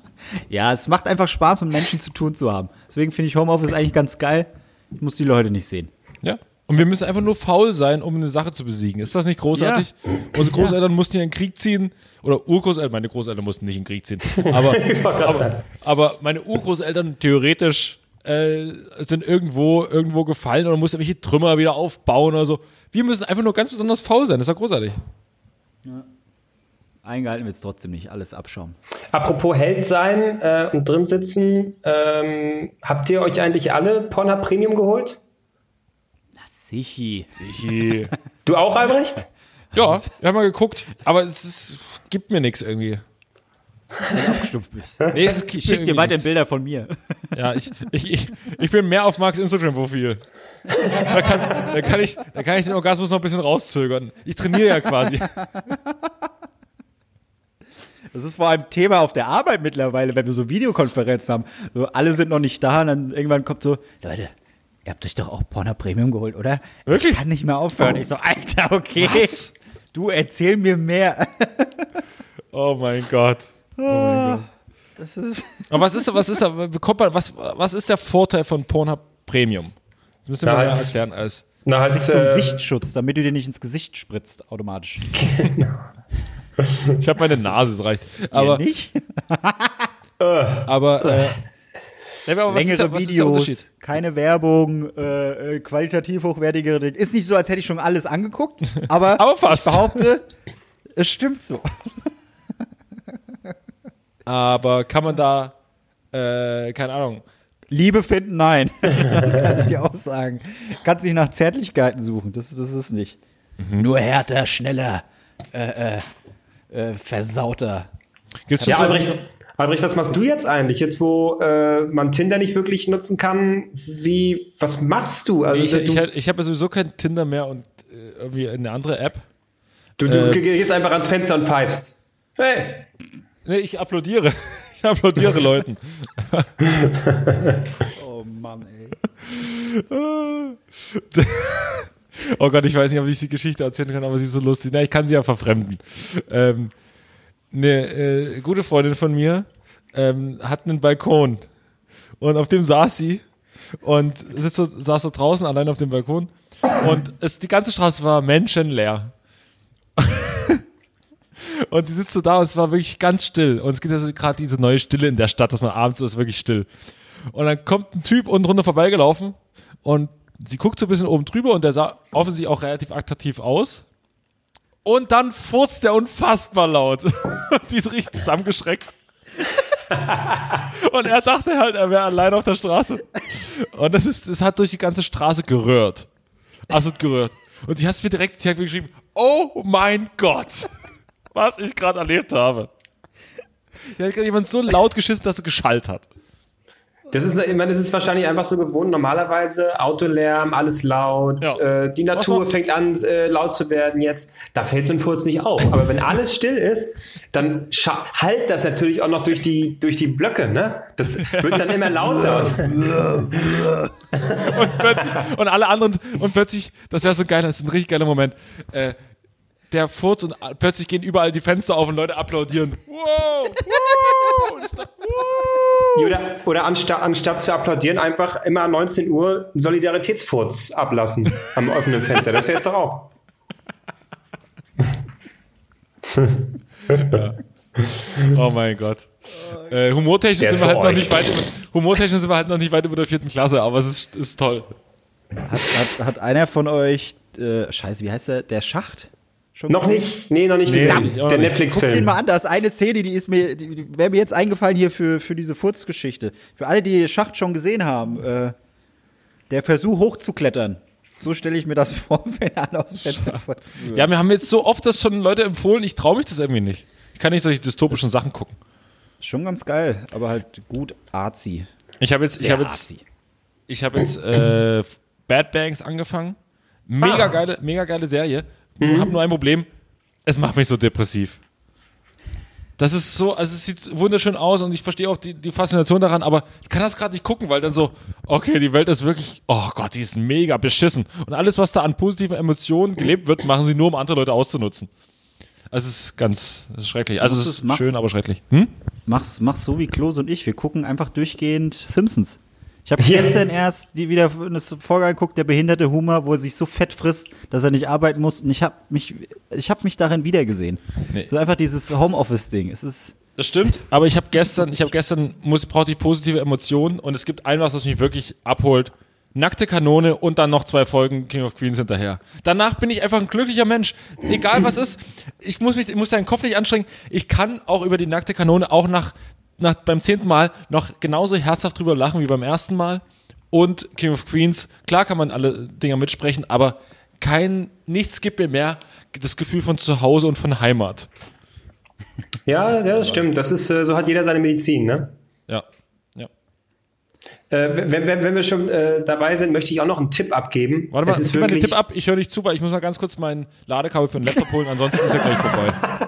Ja, es macht einfach Spaß, mit Menschen zu tun zu haben. Deswegen finde ich Homeoffice eigentlich ganz geil. Ich muss die Leute nicht sehen. Ja. Und wir müssen einfach nur faul sein, um eine Sache zu besiegen. Ist das nicht großartig? Unsere Großeltern mussten ja in den Krieg ziehen. Oder Urgroßeltern, meine Großeltern mussten nicht in den Krieg ziehen. Aber, aber, aber meine Urgroßeltern theoretisch äh, sind irgendwo, irgendwo gefallen oder mussten irgendwelche Trümmer wieder aufbauen oder so. Wir müssen einfach nur ganz besonders faul sein. Das ist ja großartig. Eingehalten wird es trotzdem nicht. Alles Abschaum. Apropos Held sein äh, und drin sitzen, ähm, habt ihr euch eigentlich alle Pornhub Premium geholt? Sichi. Du auch, Albrecht? Ja, ich habe mal geguckt, aber es ist, gibt mir nichts irgendwie. Abgestumpft bist. Nee, es Ich schicke dir weiter. Bilder von mir. Ja, ich, ich, ich, ich bin mehr auf Marks Instagram-Profil. Da kann, da, kann ich, da kann ich den Orgasmus noch ein bisschen rauszögern. Ich trainiere ja quasi. Das ist vor allem Thema auf der Arbeit mittlerweile, wenn wir so Videokonferenzen haben. So, alle sind noch nicht da und dann irgendwann kommt so, Leute, ihr habt euch doch auch Porno Premium geholt, oder? Wirklich? Ich kann nicht mehr aufhören. Ich so, Alter, okay. Du erzähl mir mehr. Oh mein Gott. Das ist Aber was ist, was ist, bekommt man, was, was ist der Vorteil von Pornhub Premium? Das müsst ihr Na, mir mal halt- erklären als. Na, halt, so ein äh, Sichtschutz, damit du dir nicht ins Gesicht spritzt, automatisch. Ich habe meine Nase, es reicht. Aber, Mir nicht? aber, äh, nee, aber was ist Längere der, was ist der Unterschied? Videos, keine Werbung, äh, äh, qualitativ hochwertigere Dinge. Ist nicht so, als hätte ich schon alles angeguckt, aber, Aber fast. ich behaupte, es stimmt so. Aber kann man da, äh, keine Ahnung, Liebe finden, nein. das kann ich dir auch sagen. Kannst nicht nach Zärtlichkeiten suchen, das, das ist nicht. Nur härter, schneller, äh, äh, äh, versauter. gibt's Ja, schon so, Albrecht, was machst du jetzt eigentlich? Jetzt, wo äh, man Tinder nicht wirklich nutzen kann, wie, was machst du? Also, ich, ich, ich habe ja sowieso kein Tinder mehr und äh, irgendwie eine andere App. du, du äh, gehst einfach ans Fenster und pfeifst. Hey! Nee, ich applaudiere. Ich applaudiere Leuten. Oh Mann, ey. Oh Gott, ich weiß nicht, ob ich die Geschichte erzählen kann, aber sie ist so lustig. Na, ich kann sie ja verfremden. Ähm, eine äh, gute Freundin von mir ähm, hat einen Balkon und auf dem saß sie und sitzt so, saß so draußen allein auf dem Balkon und es, die ganze Straße war menschenleer. und sie sitzt so da und es war wirklich ganz still. Und es gibt ja so gerade diese neue Stille in der Stadt, dass man abends so ist wirklich still. Und dann kommt ein Typ unten runter vorbeigelaufen und sie guckt so ein bisschen oben drüber und der sah offensichtlich auch relativ attraktiv aus. Und dann furzt der unfassbar laut. Und sie ist richtig zusammengeschreckt. und er dachte halt, er wäre allein auf der Straße. Und das ist, das hat durch die ganze Straße gerührt. Absolut gerührt. Und sie hat es mir direkt, sie hat mir geschrieben, oh mein Gott, was ich gerade erlebt habe. Hier hat gerade jemand so laut geschissen, dass er geschallt hat. Das ist, ich meine, das ist wahrscheinlich einfach so gewohnt. Normalerweise Autolärm, alles laut, Ja. äh, die Natur fängt an, äh, laut zu werden jetzt. Da fällt so ein Furz nicht auf. Aber wenn alles still ist, dann hallt das natürlich auch noch durch die, durch die Blöcke, ne? Das wird dann immer lauter. Und plötzlich, und alle anderen, und plötzlich, das wäre so geil, das ist ein richtig geiler Moment. Äh, der Furz und plötzlich gehen überall die Fenster auf und Leute applaudieren. Wow! wow und wow. Oder, oder anstatt, anstatt zu applaudieren, einfach immer 19 Uhr einen Solidaritätsfurz ablassen am offenen Fenster. Das wär's doch auch. Oh mein Gott. Äh, humortechnisch sind ist wir halt noch nicht weit über, humortechnisch sind wir halt noch nicht weit über der vierten Klasse, aber es ist, ist toll. Hat, hat, hat einer von euch, äh, scheiße, wie heißt der? Der Schacht? Schon Noch gesehen? nicht? Nee, noch nicht Nee, gesehen. Der nicht. Guck den Netflix-Film. mal an, da ist eine Szene, die ist mir, die, wäre mir jetzt eingefallen hier für, für diese Furzgeschichte. Für alle, die Schacht schon gesehen haben, äh, der Versuch hochzuklettern. So stelle ich mir das vor, wenn alle aus dem Fenster würden. Ja, wir haben jetzt so oft das schon Leute empfohlen, ich traue mich das irgendwie nicht. Ich kann nicht solche dystopischen Sachen gucken. Schon ganz geil, aber halt gut arzi. Ich habe jetzt, ich habe jetzt, ich habe jetzt äh, Bad Banks angefangen. Mega Ah. geile, mega geile Serie. Mhm. Habe nur ein Problem. Es macht mich so depressiv. Das ist so, also es sieht wunderschön aus und ich verstehe auch die, die Faszination daran, aber ich kann das gerade nicht gucken, weil dann so, okay, die Welt ist wirklich, oh Gott, die ist mega beschissen. Und alles, was da an positiven Emotionen gelebt wird, machen sie nur, um andere Leute auszunutzen. Also es ist ganz es ist schrecklich. Also es ist schön, aber schrecklich. Hm? Mach's, mach's so wie Klose und ich. Wir gucken einfach durchgehend Simpsons. Ich habe gestern erst die wieder eine Folge angeguckt, der behinderte Humor, wo er sich so fett frisst, dass er nicht arbeiten muss. Und ich habe mich, ich habe mich darin wiedergesehen. Nee. So einfach dieses Homeoffice-Ding. Es ist Das stimmt, aber ich habe gestern, ich habe gestern, muss, brauchte ich positive Emotionen und es gibt ein was, was mich wirklich abholt. Nackte Kanone und dann noch zwei Folgen King of Queens hinterher. Danach bin ich einfach ein glücklicher Mensch. Egal was ist, ich muss mich, ich muss deinen Kopf nicht anstrengen. Ich kann auch über die nackte Kanone auch nach, nach beim zehnten Mal noch genauso herzhaft drüber lachen wie beim ersten Mal. Und King of Queens, klar kann man alle Dinger mitsprechen, aber kein, nichts gibt mir mehr das Gefühl von Zuhause und von Heimat. Ja, ja, das stimmt. Das ist, äh, so hat jeder seine Medizin, ne? Ja. Ja. Äh, wenn, wenn, wenn wir schon äh, dabei sind, möchte ich auch noch einen Tipp abgeben. Warte mal, es ist gib mal den wirklich, Tipp ab. Ich höre nicht zu, weil ich muss mal ganz kurz mein Ladekabel für den Laptop holen, ansonsten ist er gleich vorbei.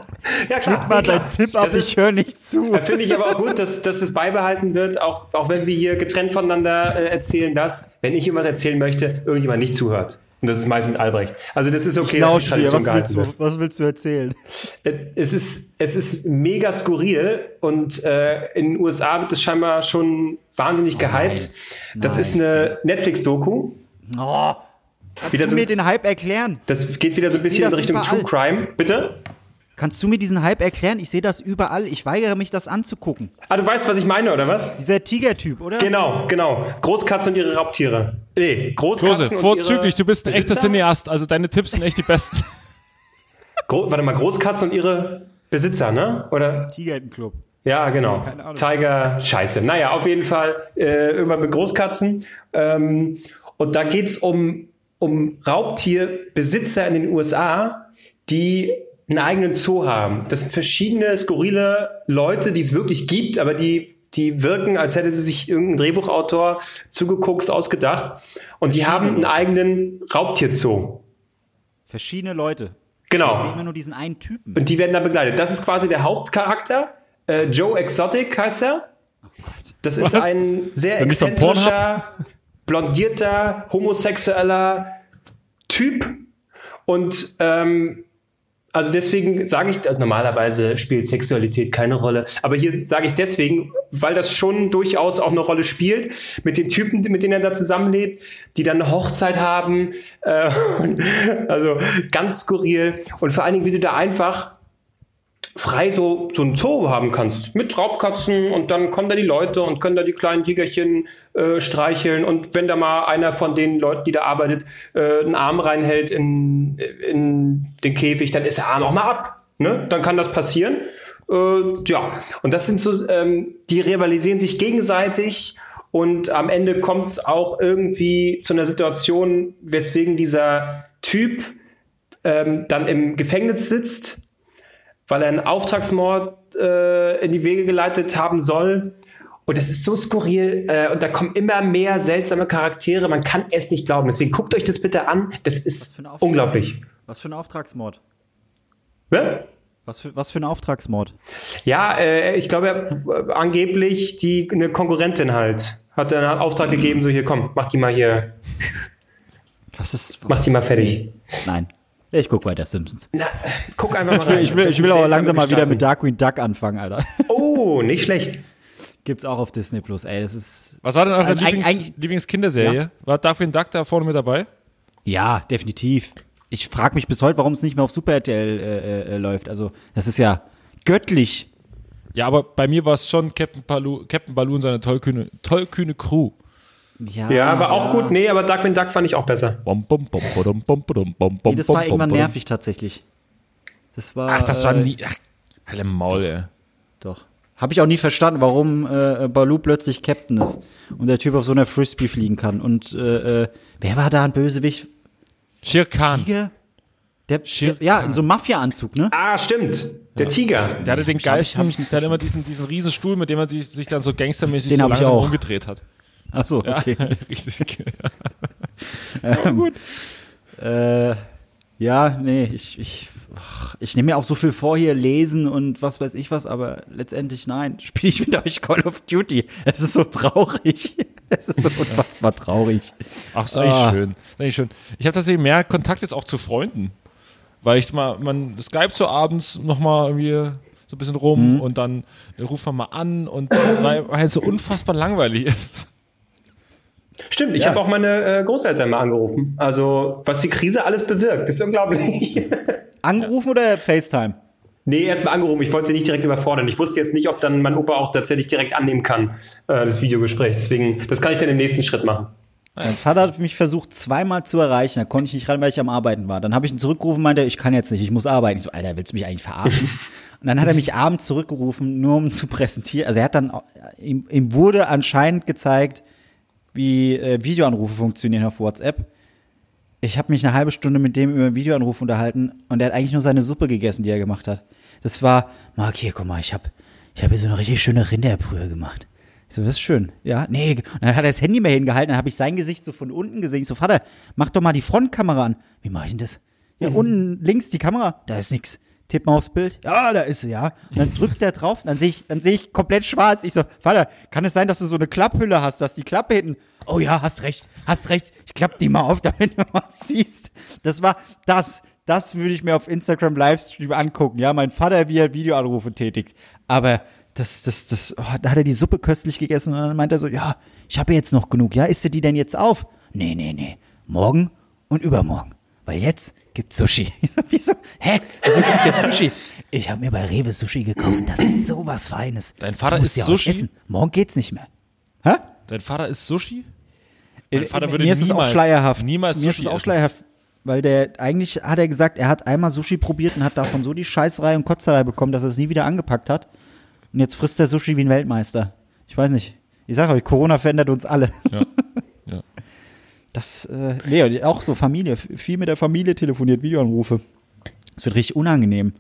Ja, klar. mal nee, klar. dein Tipp ab, Das ich höre nicht zu. Da finde ich aber auch gut, dass, dass es beibehalten wird, auch, auch wenn wir hier getrennt voneinander äh, erzählen, dass, wenn ich irgendwas erzählen möchte, irgendjemand nicht zuhört. Und das ist meistens Albrecht. Also das ist okay, dass die Lausch dir, Tradition was gehalten du, was willst du erzählen? Äh, Es ist, es ist mega skurril und äh, in den USA wird es scheinbar schon wahnsinnig gehypt. Das Nein. ist eine Netflix-Doku. Oh, kannst Wieder du so- mir den Hype erklären? Das geht wieder so ein bisschen in das Richtung überall. True Crime. Bitte? Kannst du mir diesen Hype erklären? Ich sehe das überall. Ich weigere mich, das anzugucken. Ah, du weißt, was ich meine, oder was? Dieser Tiger-Typ, oder? Genau, genau. Großkatzen und ihre Raubtiere. Nee, Großkatzen Klose, und vorzüglich, ihre du bist ein echter? Cineast, also deine Tipps sind echt die besten. Gro warte mal, Großkatzen und ihre Besitzer, ne? Oder? Tigerenclub. Ja, genau. Tiger, scheiße. Naja, auf jeden Fall äh, irgendwann mit Großkatzen. Ähm, und da geht's um, um Raubtierbesitzer in den USA, die einen eigenen Zoo haben. Das sind verschiedene skurrile Leute, die es wirklich gibt, aber die, die wirken, als hätte sie sich irgendein Drehbuchautor zugeguckt, ausgedacht. Und die haben einen eigenen Raubtierzoo. Verschiedene Leute. Genau. Ich sehe immer nur diesen einen Typen. Und die werden da begleitet. Das ist quasi der Hauptcharakter. Äh, Joe Exotic heißt er. Das ist Was? ein sehr Ist er exzentrischer, blondierter, homosexueller Typ. Und ähm, Also deswegen sage ich, also normalerweise spielt Sexualität keine Rolle, aber hier sage ich es deswegen, weil das schon durchaus auch eine Rolle spielt mit den Typen, mit denen er da zusammenlebt, die dann eine Hochzeit haben, äh, also ganz skurril. Und vor allen Dingen, wie du da einfach frei so, so ein Zoo haben kannst mit Raubkatzen und dann kommen da die Leute und können da die kleinen Tigerchen äh, streicheln und wenn da mal einer von den Leuten, die da arbeitet, äh, einen Arm reinhält in, in den Käfig, dann ist der Arm auch mal ab. Ne? Dann kann das passieren. Äh, ja, und das sind so, ähm, die rivalisieren sich gegenseitig und am Ende kommt es auch irgendwie zu einer Situation, weswegen dieser Typ ähm, dann im Gefängnis sitzt weil er einen Auftragsmord äh, in die Wege geleitet haben soll. Und das ist so skurril äh, und da kommen immer mehr seltsame Charaktere. Man kann es nicht glauben. Deswegen guckt euch das bitte an. Das ist Auftrag- unglaublich. Was für ein Auftragsmord? Ja? Was für, was für ein Auftragsmord? Ja, äh, ich glaube, äh, angeblich die eine Konkurrentin halt hat er einen Auftrag gegeben, so hier komm, mach die mal hier, Was ist. mach die mal fertig. Nein. Ich guck weiter Simpsons. Na, guck einfach mal Ich will, rein. ich will, ich will aber seltsame langsam mal wieder mit Darkwing Duck anfangen, Alter. Oh, nicht schlecht. Gibt's auch auf Disney Plus, ey. Das ist. Was war denn eure eig- Lieblings Lieblingskinderserie? Ja. War Darkwing Duck da vorne mit dabei? Ja, definitiv. Ich frage mich bis heute, warum es nicht mehr auf Super RTL äh, äh, läuft. Also, das ist ja göttlich. Ja, aber bei mir war es schon Captain Baloo, Captain Baloo und seine tollkühne, tollkühne Crew. Ja, Ja, war auch gut. Nee, aber Darkwing Duck fand ich auch besser. Bom, bom, bom, bodum, bom, bodum, bom, Nee, bom, das war irgendwann nervig tatsächlich. Das war. Ach, das war äh, nie. Ach, im Maul, ey. Doch. Habe ich auch nie verstanden, warum äh, Baloo plötzlich Captain ist und der Typ auf so einer Frisbee fliegen kann. Und äh, äh, wer war da ein Bösewicht? Shere Khan. Tiger? Der, der, ja, in so einem Mafia-Anzug, ne? Ah, stimmt. Der Tiger. Der hatte den Hab hab geilsten, hab der hatte immer diesen, diesen riesen Stuhl, mit dem er die, sich dann so gangstermäßig Den so hab ich langsam auch. umgedreht hat. Ach so, Ja, okay. richtig. Äh, ja, nee, ich, ich, ich nehme mir auch so viel vor hier, lesen und was weiß ich was, aber letztendlich nein, spiele ich mit euch Call of Duty. Es ist so traurig. Es ist so unfassbar traurig. Ach, eigentlich Ah. schön. Eigentlich schön. Ich habe tatsächlich mehr Kontakt jetzt auch zu Freunden. Weil ich mal, man Skype so abends nochmal irgendwie so ein bisschen rum und dann ruft man mal an und weil weil es so unfassbar langweilig ist. Stimmt, ich Ja. habe auch meine äh, Großeltern mal angerufen. Also, was die Krise alles bewirkt, ist unglaublich. Angerufen oder FaceTime? nee, erstmal angerufen. Ich wollte sie nicht direkt überfordern. Ich wusste jetzt nicht, ob dann mein Opa auch tatsächlich direkt annehmen kann, äh, das Videogespräch. Deswegen, das kann ich dann im nächsten Schritt machen. Mein Vater hat mich versucht, zweimal zu erreichen. Da konnte ich nicht ran, weil ich am Arbeiten war. Dann habe ich ihn zurückgerufen und meinte, ich kann jetzt nicht, ich muss arbeiten. Ich so, Alter, willst du mich eigentlich verarschen? und dann hat er mich abends zurückgerufen, nur um zu präsentieren. Also er hat dann, ihm, ihm wurde anscheinend gezeigt, wie äh, Videoanrufe funktionieren auf WhatsApp. Ich habe mich eine halbe Stunde mit dem über einen Videoanruf unterhalten und er hat eigentlich nur seine Suppe gegessen, die er gemacht hat. Das war, Marc, hier, guck mal, ich habe ich hab hier so eine richtig schöne Rinderbrühe gemacht. Ich so, das ist schön. Ja, nee. Und dann hat er das Handy mehr hingehalten, dann habe ich sein Gesicht so von unten gesehen. Ich so, Vater, mach doch mal die Frontkamera an. Wie mache ich denn das? Ja, unten links die Kamera, da ist nix. Tipp mal aufs Bild. Ja, da ist sie, ja. Und dann drückt er drauf, dann sehe ich, dann sehe ich komplett schwarz. Ich so, Vater, kann es sein, dass du so eine Klapphülle hast, dass die Klappe hinten. Oh ja, hast recht, hast recht. Ich klapp die mal auf, damit du was siehst. Das war das. Das würde ich mir auf Instagram Livestream angucken. Ja, mein Vater, wie er Videoanrufe tätigt. Aber das, das, das, oh, da hat er die Suppe köstlich gegessen und dann meint er so, ja, ich habe jetzt noch genug. Ja, isst du die denn jetzt auf? Nee, nee, nee. Morgen und übermorgen. Weil jetzt gibt's Sushi. Wieso? Hä? Wieso gibt's jetzt Sushi? Ich habe mir bei Rewe Sushi gekauft. Das ist so was Feines. Dein Vater du ja auch Sushi? Essen. Morgen geht's nicht mehr. Hä? Dein Vater ist Sushi? Äh, Mein Vater würde mir ist es auch niemals- schleierhaft. niemals Mir ist Sushi es auch essen. schleierhaft. Weil der, eigentlich hat er gesagt, er hat einmal Sushi probiert und hat davon so die Scheißerei und Kotzerei bekommen, dass er es nie wieder angepackt hat. Und jetzt frisst er Sushi wie ein Weltmeister. Ich weiß nicht. Ich sage euch, Corona verändert uns alle. Ja. Das, äh, nee, auch so Familie, viel mit der Familie telefoniert, Videoanrufe. Es wird richtig unangenehm,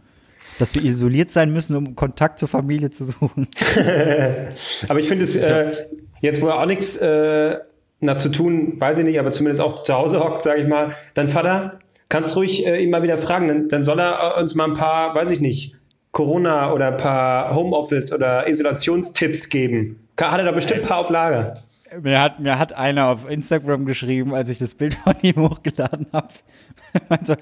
dass wir isoliert sein müssen, um Kontakt zur Familie zu suchen. Aber ich finde es, äh, jetzt wo er auch nichts äh, na, zu tun, weiß ich nicht, aber zumindest auch zu Hause hockt, sage ich mal, dein Vater, kannst ruhig äh, ihn mal wieder fragen, dann, dann soll er äh, uns mal ein paar, weiß ich nicht, Corona oder ein paar Homeoffice oder Isolationstipps geben. Hat er da bestimmt ein paar auf Lager. Mir hat, mir hat einer auf Instagram geschrieben, als ich das Bild von ihm hochgeladen habe. meinte,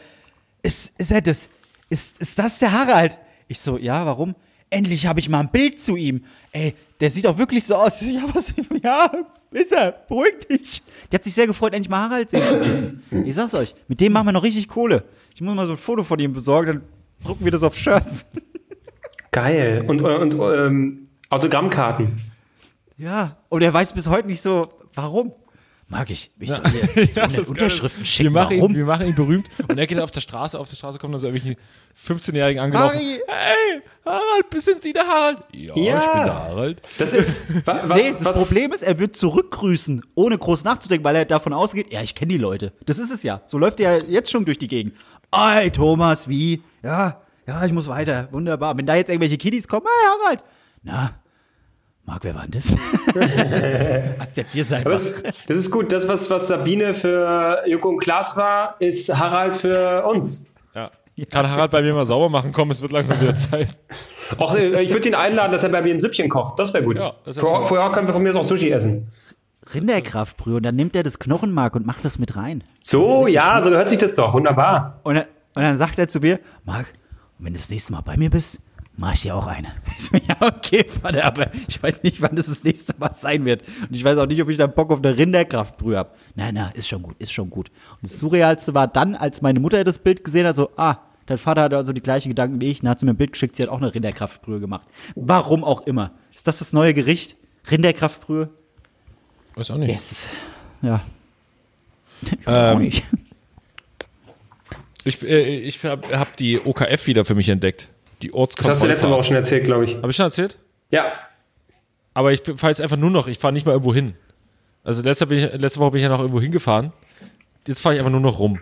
ist, ist er das? ist, ist das der Harald? Ich so, ja, warum? Endlich habe ich mal ein Bild zu ihm. Ey, der sieht auch wirklich so aus. Ja, was, ja, ist er. Beruhig dich. Der hat sich sehr gefreut, endlich mal Harald sehen zu dürfen. Ich sag's euch, mit dem machen wir noch richtig Kohle. Ich muss mal so ein Foto von ihm besorgen, dann drucken wir das auf Shirts. Geil. Und, und ähm, Autogrammkarten. Ja, und er weiß bis heute nicht so, warum. Mag ich. Ich soll mir Ja, 100 das Unterschriften wir schicken. machen, ihn, Warum? wir machen ihn berühmt und er geht auf der Straße, auf der Straße kommen dann so irgendwelche 15-Jährigen angelaufen. Harry! Hey, Harald, bist denn Sie der Harald? Ja, Ja. ich bin der Harald. Das ist. wa- Was, nee, das was, Problem ist, er wird zurückgrüßen, ohne groß nachzudenken, weil er davon ausgeht, ja, ich kenne die Leute. Das ist es ja. So läuft er ja jetzt schon durch die Gegend. Ey, Thomas, wie? Ja, ja, ich muss weiter. Wunderbar. Wenn da jetzt irgendwelche Kiddies kommen, hey, Harald. Na, Marc, wer war denn das? Akzeptier's Aber einfach. das, das ist gut. Das, was, was Sabine für Joko und Klaas war, ist Harald für uns. Ja. Kann Harald bei mir mal sauber machen? Komm, es wird langsam wieder Zeit. Auch, äh, ich würde ihn einladen, dass er bei mir ein Süppchen kocht. Das wäre gut. Ja, das wär Vor- toll. Vorher können wir von mir auch Sushi essen. Rinderkraftbrühe und dann nimmt er das Knochenmark und macht das mit rein. So, ja, so hört sich das doch. Wunderbar. Und dann, und dann sagt er zu mir, Marc, wenn du das nächste Mal bei mir bist, mach ich dir auch eine. Ich so, ja, okay, Vater, aber ich weiß nicht, wann das das nächste Mal sein wird. Und ich weiß auch nicht, ob ich dann Bock auf eine Rinderkraftbrühe habe. Nein, nein, ist schon gut, ist schon gut. Und das Surrealste war dann, als meine Mutter das Bild gesehen hat, so, ah, dein Vater hat also die gleichen Gedanken wie ich, dann hat sie mir ein Bild geschickt, sie hat auch eine Rinderkraftbrühe gemacht. Warum auch immer. Ist das das neue Gericht? Rinderkraftbrühe? Weiß auch nicht. Ja, es ist, ja. Ich weiß auch Ähm, nicht. Ich, äh, ich habe hab die OKF wieder für mich entdeckt. Die Das hast du letzte. Woche schon erzählt, glaube ich. Habe ich schon erzählt? Ja. Aber ich fahre jetzt einfach nur noch, ich fahre nicht mal irgendwo hin. Also letzte, bin ich, letzte Woche bin ich ja noch irgendwo hingefahren. Jetzt fahre ich einfach nur noch rum.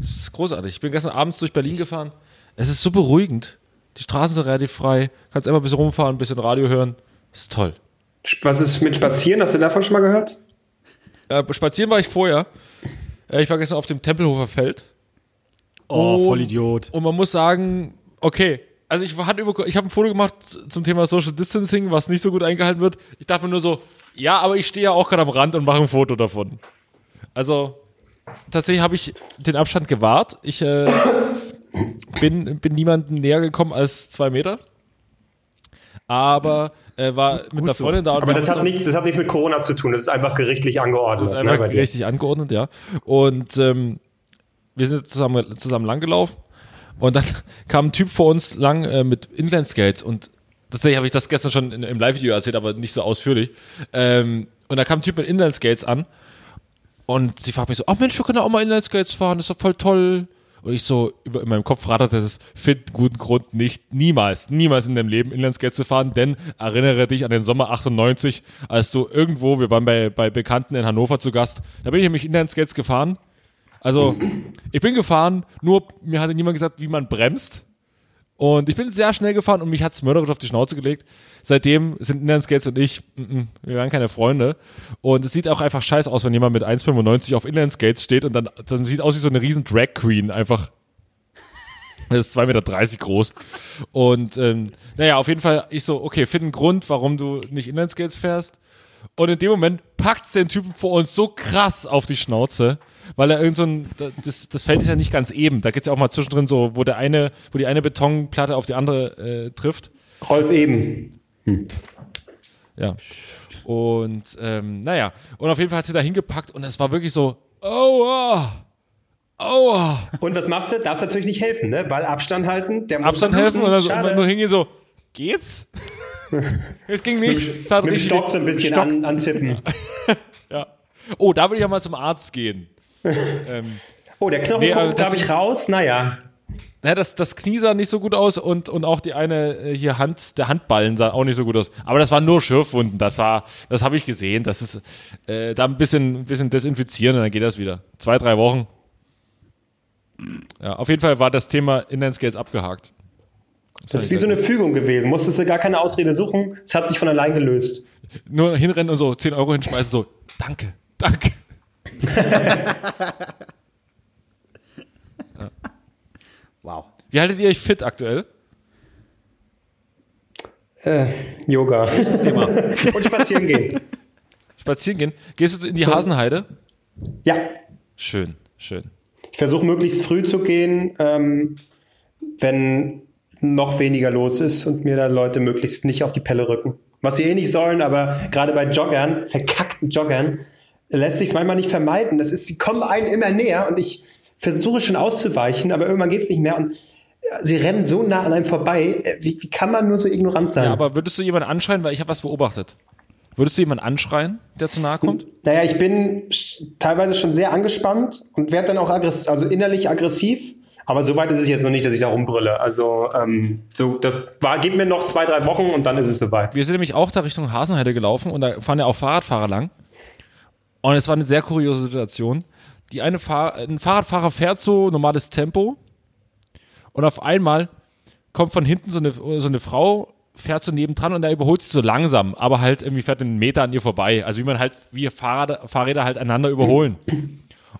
Das ist großartig. Ich bin gestern abends durch Berlin gefahren. Es ist so beruhigend. Die Straßen sind relativ frei. Kannst einfach ein bisschen rumfahren, ein bisschen Radio hören. Das ist toll. Was ist mit Spazieren? Hast du davon schon mal gehört? Äh, spazieren war ich vorher. Äh, ich war gestern auf dem Tempelhofer Feld. Oh, Und- Vollidiot. Und man muss sagen, okay. Also ich hatte über, ich habe ein Foto gemacht zum Thema Social Distancing, was nicht so gut eingehalten wird. Ich dachte mir nur so, ja, aber ich stehe ja auch gerade am Rand und mache ein Foto davon. Also tatsächlich habe ich den Abstand gewahrt. Ich äh, bin, bin niemandem näher gekommen als zwei Meter. Aber äh, war mit einer so. Freundin da. und Aber das hat, nichts, das hat nichts mit Corona zu tun. Das ist einfach gerichtlich angeordnet. Das ist ne, einfach dir. richtig angeordnet, ja. Und ähm, wir sind zusammen, zusammen langgelaufen und dann kam ein Typ vor uns lang äh, mit Inlineskates und tatsächlich habe ich das gestern schon in, im Live-Video erzählt, aber nicht so ausführlich. Ähm, und da kam ein Typ mit Inlineskates an und sie fragt mich so, ach Mensch, wir können auch mal Inlineskates fahren, das ist doch voll toll. Und ich so, über, in meinem Kopf ratterte es, find guten Grund nicht, niemals, niemals in deinem Leben Inlineskates zu fahren, denn erinnere dich an den Sommer 98, als du irgendwo, wir waren bei, bei Bekannten in Hannover zu Gast, da bin ich nämlich Inlineskates gefahren. Also, ich bin gefahren, nur mir hatte niemand gesagt, wie man bremst. Und ich bin sehr schnell gefahren und mich hat's mörderisch auf die Schnauze gelegt. Seitdem sind Inlineskates und ich, mm, mm, wir waren keine Freunde. Und es sieht auch einfach scheiße aus, wenn jemand mit 1,95 auf Inlineskates steht und dann, dann sieht aus wie so eine riesen Drag Queen einfach. Das ist 2,30 Meter groß. Und ähm, naja, auf jeden Fall, ich so, okay, find einen Grund, warum du nicht Inlineskates fährst. Und in dem Moment packt's den Typen vor uns so krass auf die Schnauze, weil er irgend so ein, das, das Feld ist ja nicht ganz eben. Da geht's ja auch mal zwischendrin so, wo der eine, wo die eine Betonplatte auf die andere äh, trifft. Rolf eben. Ja. Und ähm, naja, und auf jeden Fall hat sie da hingepackt und es war wirklich so, aua, aua. Und was machst du? Darfst natürlich nicht helfen, ne? Weil Abstand halten. Der muss Abstand helfen und dann Schade. einfach nur hingehen so, geht's? es ging nicht. Es hat Mit dem Stock so ein bisschen an, antippen. Ja. Oh, da würde ich ja mal zum Arzt gehen. Ähm, Oh, der Knochen Nee, kommt, darf das- ich raus? Naja. naja, das, das Knie sah nicht so gut aus und, und auch die eine äh, hier Hand, der Handballen sah auch nicht so gut aus. Aber das waren nur Schürfwunden. Das war, das habe ich gesehen. Das ist äh, da ein bisschen, ein bisschen desinfizieren und dann geht das wieder. Zwei, drei Wochen. Ja, auf jeden Fall war das Thema Inlineskates abgehakt. Das ist wie so eine Fügung gewesen. Musstest du gar keine Ausrede suchen. Es hat sich von allein gelöst. Nur hinrennen und so 10 Euro hinschmeißen, so, danke, danke. Wow. Wie haltet ihr euch fit aktuell? Äh, Yoga. Und spazieren gehen. Spazieren gehen? Gehst du in die Hasenheide? Ja. Schön, schön. Ich versuche möglichst früh zu gehen. Ähm, wenn noch weniger los ist und mir da Leute möglichst nicht auf die Pelle rücken. Was sie eh nicht sollen, aber gerade bei Joggern, verkackten Joggern, lässt sich manchmal nicht vermeiden. Das ist, sie kommen einem immer näher und ich versuche schon auszuweichen, aber irgendwann geht es nicht mehr und sie rennen so nah an einem vorbei. Äh, Wie, wie kann man nur so ignorant sein? Ja, aber würdest du jemanden anschreien, weil ich habe was beobachtet. Würdest du jemanden anschreien, der zu nahe kommt? Naja, ich bin teilweise schon sehr angespannt und werde dann auch aggressiv, also innerlich aggressiv. Aber so weit ist es jetzt noch nicht, dass ich da rumbrülle. Also ähm, so, das war, gib mir noch zwei, drei Wochen und dann ist es soweit. Wir sind nämlich auch da Richtung Hasenheide gelaufen und da fahren ja auch Fahrradfahrer lang. Und es war eine sehr kuriose Situation. Die eine Fahr ein Fahrradfahrer fährt so normales Tempo und auf einmal kommt von hinten so eine, so eine Frau, fährt so nebendran und er überholt sie so langsam, aber halt irgendwie fährt einen Meter an ihr vorbei. Also wie man halt, wie Fahrräder, Fahrräder halt einander überholen.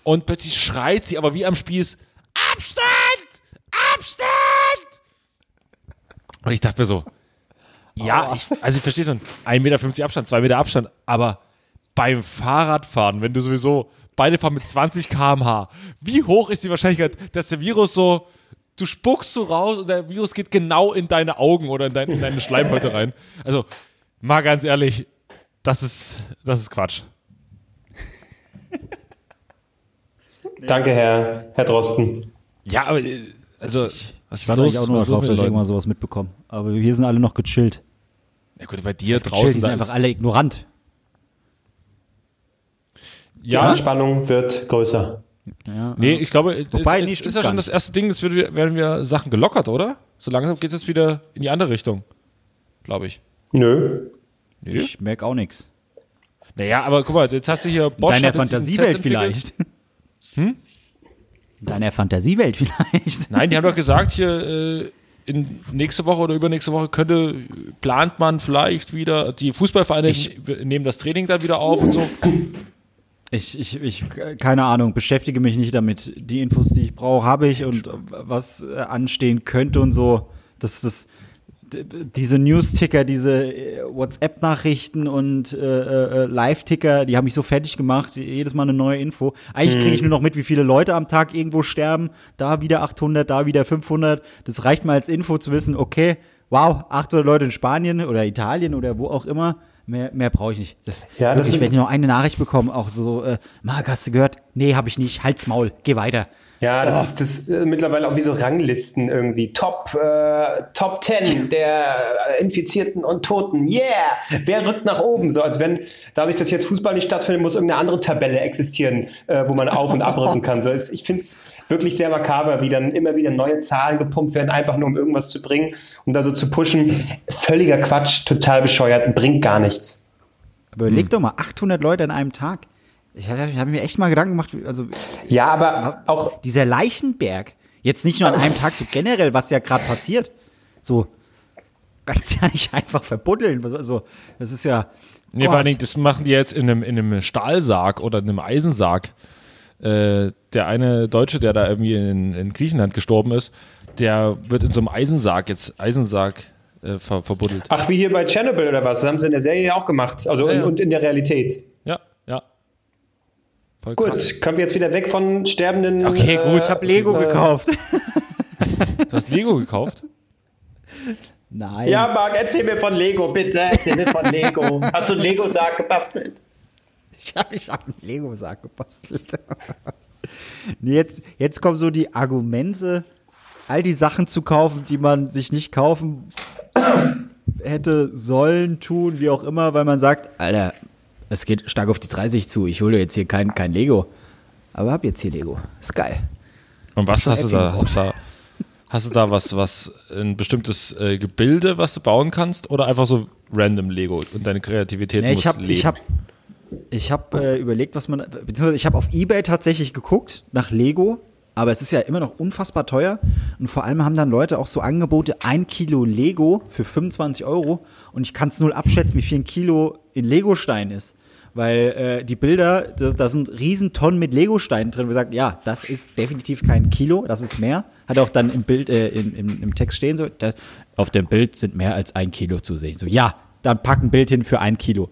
Und plötzlich schreit sie aber wie am Spieß, Abstand! Abstand! Und ich dachte mir so, ja, ich, also ich verstehe schon, 1,50 Meter Abstand, 2 Meter Abstand, aber beim Fahrradfahren, wenn du sowieso, beide fahren mit 20 km/h, wie hoch ist die Wahrscheinlichkeit, dass der Virus so, du spuckst so raus und der Virus geht genau in deine Augen oder in, dein, in deine Schleimhäute rein? Also, mal ganz ehrlich, das ist, das ist Quatsch. Danke, Herr, Herr Drosten. Ja, aber, äh, also, was ist Warte los? ich auch nur darauf, dass ich irgendwann sowas mitbekomme. Aber wir sind alle noch gechillt. Ja gut, bei dir Gechillt, draußen, die sind einfach alle ignorant. Die ja, Anspannung wird größer. Ja, Nee, ich glaube, Wobei, ist, ist ja schon das erste Ding, es wird, werden wir Sachen gelockert, oder? So langsam geht es wieder in die andere Richtung. Glaube ich. Nö. Nö. Ich merke auch nichts. Naja, aber guck mal, jetzt hast du hier Bosch. In deiner jetzt Fantasiewelt vielleicht. Hm? In deiner Fantasiewelt vielleicht. Nein, die haben doch gesagt, hier äh, in nächste Woche oder übernächste Woche könnte, plant man vielleicht wieder, die Fußballvereine nehmen das Training dann wieder auf und so. Ich, ich, ich, keine Ahnung, beschäftige mich nicht damit. Die Infos, die ich brauche, habe ich und was äh, anstehen könnte und so. Das, das, diese News-Ticker, diese äh, WhatsApp-Nachrichten und äh, äh, Live-Ticker, die haben mich so fertig gemacht. Jedes Mal eine neue Info. Eigentlich kriege ich nur noch mit, wie viele Leute am Tag irgendwo sterben. Da wieder 800, da wieder 500. Das reicht mal als Info zu wissen, okay, wow, 800 Leute in Spanien oder Italien oder wo auch immer. Mehr, mehr brauche ich nicht. Das, Ja, das wirklich, sind- wenn ich noch eine Nachricht bekomme, auch so, äh, Marc, hast du gehört? Nee, habe ich nicht. Halt's Maul, geh weiter. Ja, das ist das äh, mittlerweile auch wie so Ranglisten irgendwie. Top, äh, Top 10 der äh, Infizierten und Toten. Yeah! Wer rückt nach oben? So als wenn, dadurch, dass jetzt Fußball nicht stattfindet, muss irgendeine andere Tabelle existieren, äh, wo man auf- und abrücken kann. So, ich finde es wirklich sehr makaber, wie dann immer wieder neue Zahlen gepumpt werden, einfach nur um irgendwas zu bringen und da so zu pushen. Völliger Quatsch, total bescheuert und bringt gar nichts. Aber überleg doch mal, 800 Leute an einem Tag. Ich habe hab mir echt mal Gedanken gemacht, also Ja, aber auch dieser Leichenberg, jetzt nicht nur an einem Tag, so generell, was ja gerade passiert, so kannst ja nicht einfach verbuddeln. Also, das ist ja. Nee, vor allen Dingen, das machen die jetzt in einem, in einem Stahlsarg oder in einem Eisensarg. Äh, der eine Deutsche, der da irgendwie in, in Griechenland gestorben ist, der wird in so einem Eisensarg jetzt, Eisensarg äh, ver, verbuddelt. Ach, wie hier bei Chernobyl oder was? Das haben sie in der Serie ja auch gemacht. Also Ja, und, ja. und in der Realität. Voll Gut, krass. kommen wir jetzt wieder weg von sterbenden. Okay, gut, Ich habe Lego äh, gekauft. Du hast Lego gekauft? Nein. Ja, Marc, erzähl mir von Lego, bitte. Erzähl mir von Lego. Hast du einen Lego-Sarg gebastelt? Ich habe ich hab einen Lego-Sarg gebastelt. jetzt, jetzt kommen so die Argumente, all die Sachen zu kaufen, die man sich nicht kaufen hätte sollen, tun, wie auch immer, weil man sagt, Alter, es geht stark auf die 30 zu, ich hole jetzt hier kein, kein Lego. Aber hab jetzt hier Lego. Ist geil. Und was hast du da? Hast du da, hast du da was, was, ein bestimmtes äh, Gebilde, was du bauen kannst? Oder einfach so random Lego und deine Kreativität Nee, muss ich habe leben? ich hab, ich hab, äh, überlegt, was man, beziehungsweise ich habe auf Ebay tatsächlich geguckt nach Lego, aber es ist ja immer noch unfassbar teuer und vor allem haben dann Leute auch so Angebote, ein Kilo Lego für 25 Euro und ich kann es null abschätzen, wie viel ein Kilo in Legostein ist. Weil äh, die Bilder, da, sind Riesentonnen mit Legosteinen drin. Wir sagen, ja, das ist definitiv kein Kilo, das ist mehr. Hat auch dann im Bild, äh, im, im, im Text stehen so, da, auf dem Bild sind mehr als ein Kilo zu sehen. So, ja, dann pack ein Bild hin für ein Kilo.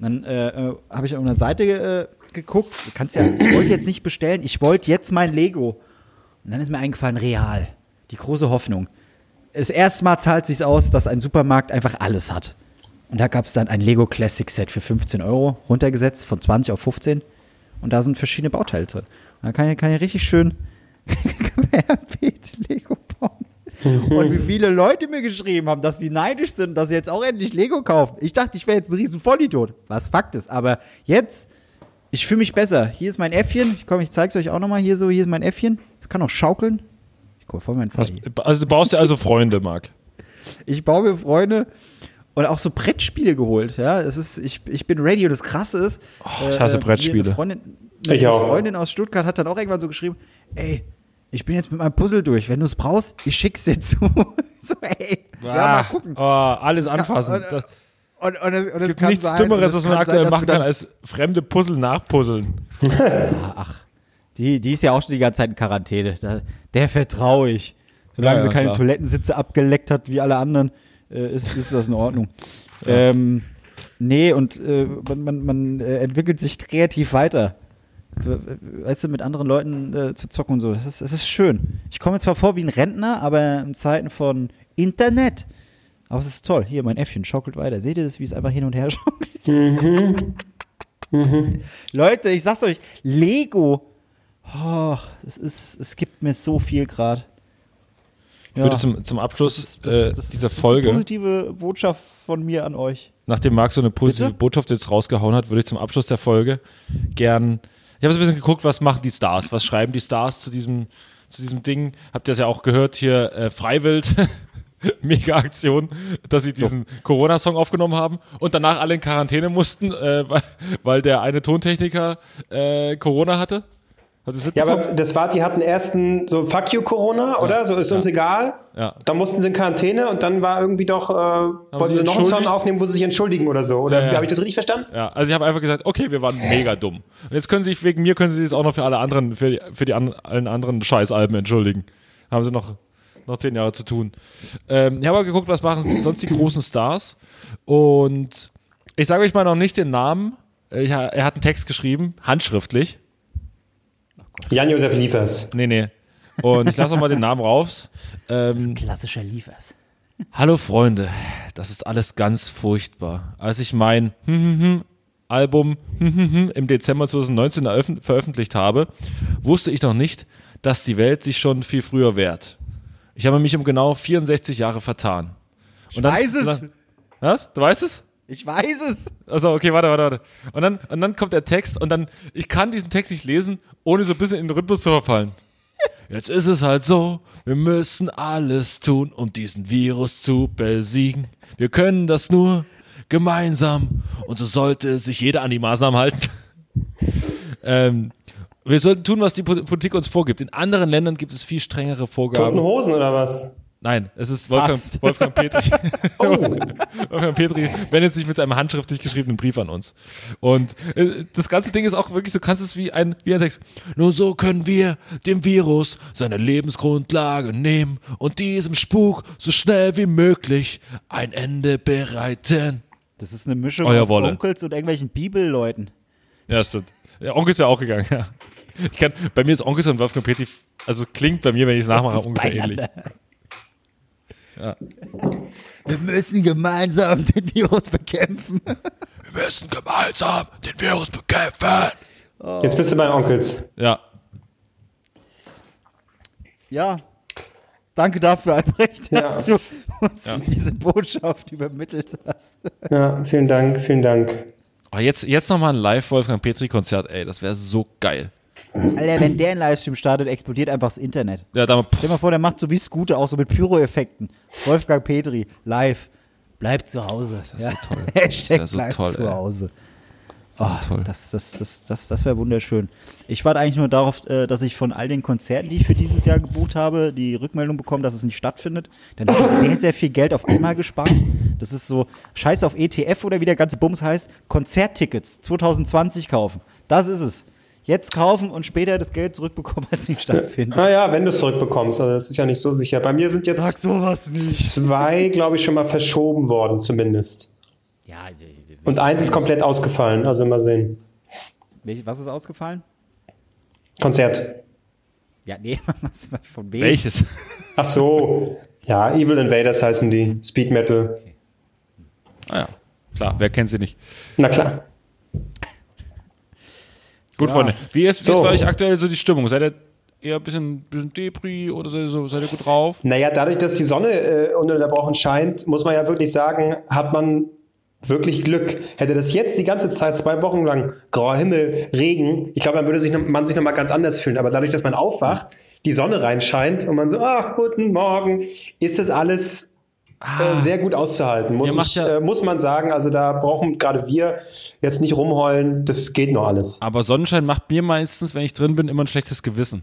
Dann äh, äh, habe ich auf einer Seite äh, geguckt. Du kannst ja, ich wollte jetzt nicht bestellen, ich wollte jetzt mein Lego. Und dann ist mir eingefallen, real. die große Hoffnung. Das erste Mal zahlt sich aus, dass ein Supermarkt einfach alles hat. Und da gab es dann ein Lego Classic Set für 15 Euro, runtergesetzt von 20 auf 15. Und da sind verschiedene Bauteile drin. Und da kann ich, kann ich richtig schön Lego bauen. Und wie viele Leute mir geschrieben haben, dass sie neidisch sind, dass sie jetzt auch endlich Lego kaufen. Ich dachte, ich wäre jetzt ein riesen Vollidiot, was Fakt ist. Aber jetzt, ich fühle mich besser. Hier ist mein Äffchen. Ich komm, ich zeig's euch auch nochmal hier so. Hier ist mein Äffchen. Es kann auch schaukeln. Ich guck voll meinen Was, Fall. also du baust dir also Freunde, Marc. Ich baue mir Freunde und auch so Brettspiele geholt. Ja, es ist, ich, ich bin ready. Und das Krasse ist, Oh, ich hasse äh, Brettspiele. Eine Freundin, eine Ich auch. Freundin aus Stuttgart hat dann auch irgendwann so geschrieben: Ey, ich bin jetzt mit meinem Puzzle durch. Wenn du es brauchst, ich schick's dir zu. so, ey, ja, mal Ah, gucken. Oh, alles anfassen. und- Das, Und, und, und es es gibt kann nichts sein- Dümmeres, und es was man kann aktuell machen kann, als fremde Puzzle nachpuzzeln. Die, die ist ja auch schon die ganze Zeit in Quarantäne. Da, der vertraue ich. Solange Ja, ja, sie keine klar. Toilettensitze abgeleckt hat wie alle anderen, äh, ist, ist das in Ordnung. Ähm, nee, und äh, man, man, man äh, entwickelt sich kreativ weiter. We- we- Weißt du, mit anderen Leuten äh, zu zocken und so. Das ist, das ist schön. Ich komme zwar vor wie ein Rentner, aber in Zeiten von Internet. Aber es ist toll. Hier, mein Äffchen schaukelt weiter. Seht ihr das, wie es einfach hin und her schaukelt? Leute, ich sag's euch, Lego. Oh, es, ist, es gibt mir so viel gerade. Ich würde zum, zum Abschluss Das ist- das- äh, das- dieser das ist Folge, Eine positive Botschaft von mir an euch. nachdem Marc so eine positive Bitte? Botschaft jetzt rausgehauen hat, würde ich zum Abschluss der Folge gern. Ich habe so ein bisschen geguckt, was machen die Stars, was schreiben die Stars zu diesem, zu diesem Ding. Habt ihr das ja auch gehört hier, äh, Freiwild. Mega Aktion, dass sie diesen Corona-Song aufgenommen haben und danach alle in Quarantäne mussten, äh, weil, weil der eine Tontechniker äh, Corona hatte. Es Ja, aber das war, die hatten erst ein so Fuck you Corona, oder? So ist uns egal. Ja. Dann mussten sie in Quarantäne und dann war irgendwie doch, äh, wollten sie sie noch einen Song aufnehmen, wo sie sich entschuldigen oder so. Oder Ja, ja. habe ich das richtig verstanden? Ja, also ich habe einfach gesagt, okay, wir waren mega dumm. Und jetzt können sie sich wegen mir können sie sich auch noch für alle anderen, für die, für die an, allen anderen Scheißalben entschuldigen. Haben sie noch, noch zehn Jahre zu tun. Ähm, ich habe aber geguckt, was machen sonst die großen Stars. Und ich sage euch mal noch nicht den Namen. Ich, er hat einen Text geschrieben, handschriftlich. Jan-Josef Liefers. Nee, nee. Und ich lasse auch mal den Namen raus. Ähm, Klassischer Liefers. Hallo Freunde, das ist alles ganz furchtbar. Als ich mein hm, hm, hm Album hm, hm, hm im Dezember 2019 eröffn- veröffentlicht habe, wusste ich noch nicht, dass die Welt sich schon viel früher wehrt. Ich habe mich um genau 64 Jahre vertan. Und dann, weiß es. was? Du weißt es? Ich weiß es. Also okay, warte, warte, warte. Und dann, und dann kommt der Text und dann, ich kann diesen Text nicht lesen, ohne so ein bisschen in den Rhythmus zu verfallen. Jetzt ist es halt so, wir müssen alles tun, um diesen Virus zu besiegen. Wir können das nur gemeinsam und so sollte sich jeder an die Maßnahmen halten. ähm, wir sollten tun, was die Po- Politik uns vorgibt. In anderen Ländern gibt es viel strengere Vorgaben. Toten Hosen oder was? Nein, es ist Wolfgang. Wolfgang Petri. Oh. Wolfgang Petri wendet sich mit einem handschriftlich geschriebenen Brief an uns. Und äh, das ganze Ding ist auch wirklich, du kannst es wie ein, wie ein Text. Nur so können wir dem Virus seine Lebensgrundlage nehmen und diesem Spuk so schnell wie möglich ein Ende bereiten. Das ist eine Mischung Euer aus Wolle. Onkels und irgendwelchen Bibelleuten. Ja, stimmt. Ja, Onkel ist ja auch gegangen, ja. Ich kann, bei mir ist Onkel und Wolfgang Petri, also klingt bei mir, wenn ich es nachmache, ungefähr ähnlich. Ja. Wir müssen gemeinsam den Virus bekämpfen. Wir müssen gemeinsam den Virus bekämpfen. Jetzt bist du bei Onkels. Ja, Ja. Danke dafür, Albrecht, Ja. dass du uns diese Botschaft übermittelt hast. Ja, vielen Dank, vielen Dank. Oh, jetzt, jetzt nochmal ein Live-Wolfgang Petri-Konzert, ey, das wäre so geil. Alter, wenn der einen Livestream startet, explodiert einfach das Internet. Ja, da, Stell dir mal vor, der macht so wie Scooter, auch so mit Pyro-Effekten. Wolfgang Petri, live. Bleibt zu Hause. Das wär so toll. Hashtag Das so bleibt toll, zu ey. Hause. Oh, toll. Das, das, das, das, das wäre wunderschön. Ich warte eigentlich nur darauf, äh, dass ich von all den Konzerten, die ich für dieses Jahr gebucht habe, die Rückmeldung bekomme, dass es nicht stattfindet. Dann habe ich sehr, sehr viel Geld auf einmal gespart. Das ist so Scheiß auf ETF oder wie der ganze Bums heißt. Konzerttickets 2020 kaufen. Das ist es. Jetzt kaufen und später das Geld zurückbekommen, als es nicht stattfindet. Naja, wenn du es zurückbekommst, also das ist ja nicht so sicher. Bei mir sind jetzt sowas nicht. zwei, glaube ich, schon mal verschoben worden, zumindest. Ja, Und eins ist komplett ausgefallen, also mal sehen. was ist ausgefallen? Konzert. Ja, nee, was, von wem? Welches? Ach so. Ja, Evil Invaders heißen die. Speed Metal. Ah ja, klar, wer kennt sie nicht? Na klar. Gut, Freunde. Wie ist, wie So. ist bei euch aktuell so die Stimmung? Seid ihr eher ein bisschen, bisschen Depri oder seid ihr, so, seid ihr gut drauf? Naja, dadurch, dass die Sonne äh, ununterbrochen scheint, muss man ja wirklich sagen, hat man wirklich Glück. Hätte das jetzt die ganze Zeit, zwei Wochen lang, grauer Himmel, Regen, ich glaube, dann würde sich man sich nochmal ganz anders fühlen. Aber dadurch, dass man aufwacht, die Sonne reinscheint und man so, ach, guten Morgen, ist das alles äh, sehr gut auszuhalten, muss, Ihr ich, ja- äh, muss man sagen. Also da brauchen gerade wir jetzt nicht rumheulen, das geht noch alles. Aber Sonnenschein macht mir meistens, wenn ich drin bin, immer ein schlechtes Gewissen.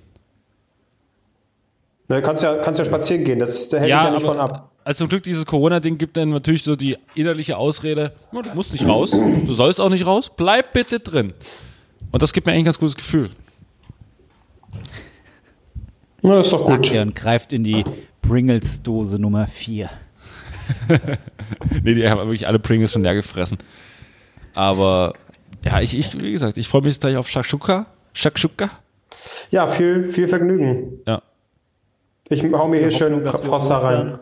Na, kannst ja, kannst ja spazieren gehen, das da hält ich ja nicht von ab. Also zum Glück dieses Corona-Ding gibt dann natürlich so die innerliche Ausrede, "Ja, du musst nicht raus, du sollst auch nicht raus, bleib bitte drin. Und das gibt mir eigentlich ein ganz gutes Gefühl. Na, das ist doch Sagt gut. er und greift in die Pringles-Dose Nummer 4. Nee, die haben wirklich alle Pringles schon leer gefressen. Aber ja, ich, ich wie gesagt, ich freue mich jetzt gleich auf Shakshuka. Shakshuka? Ja, viel, viel Vergnügen. Ja. Ich hau mir hier schön Hoffnung, dass wir Frost da rein.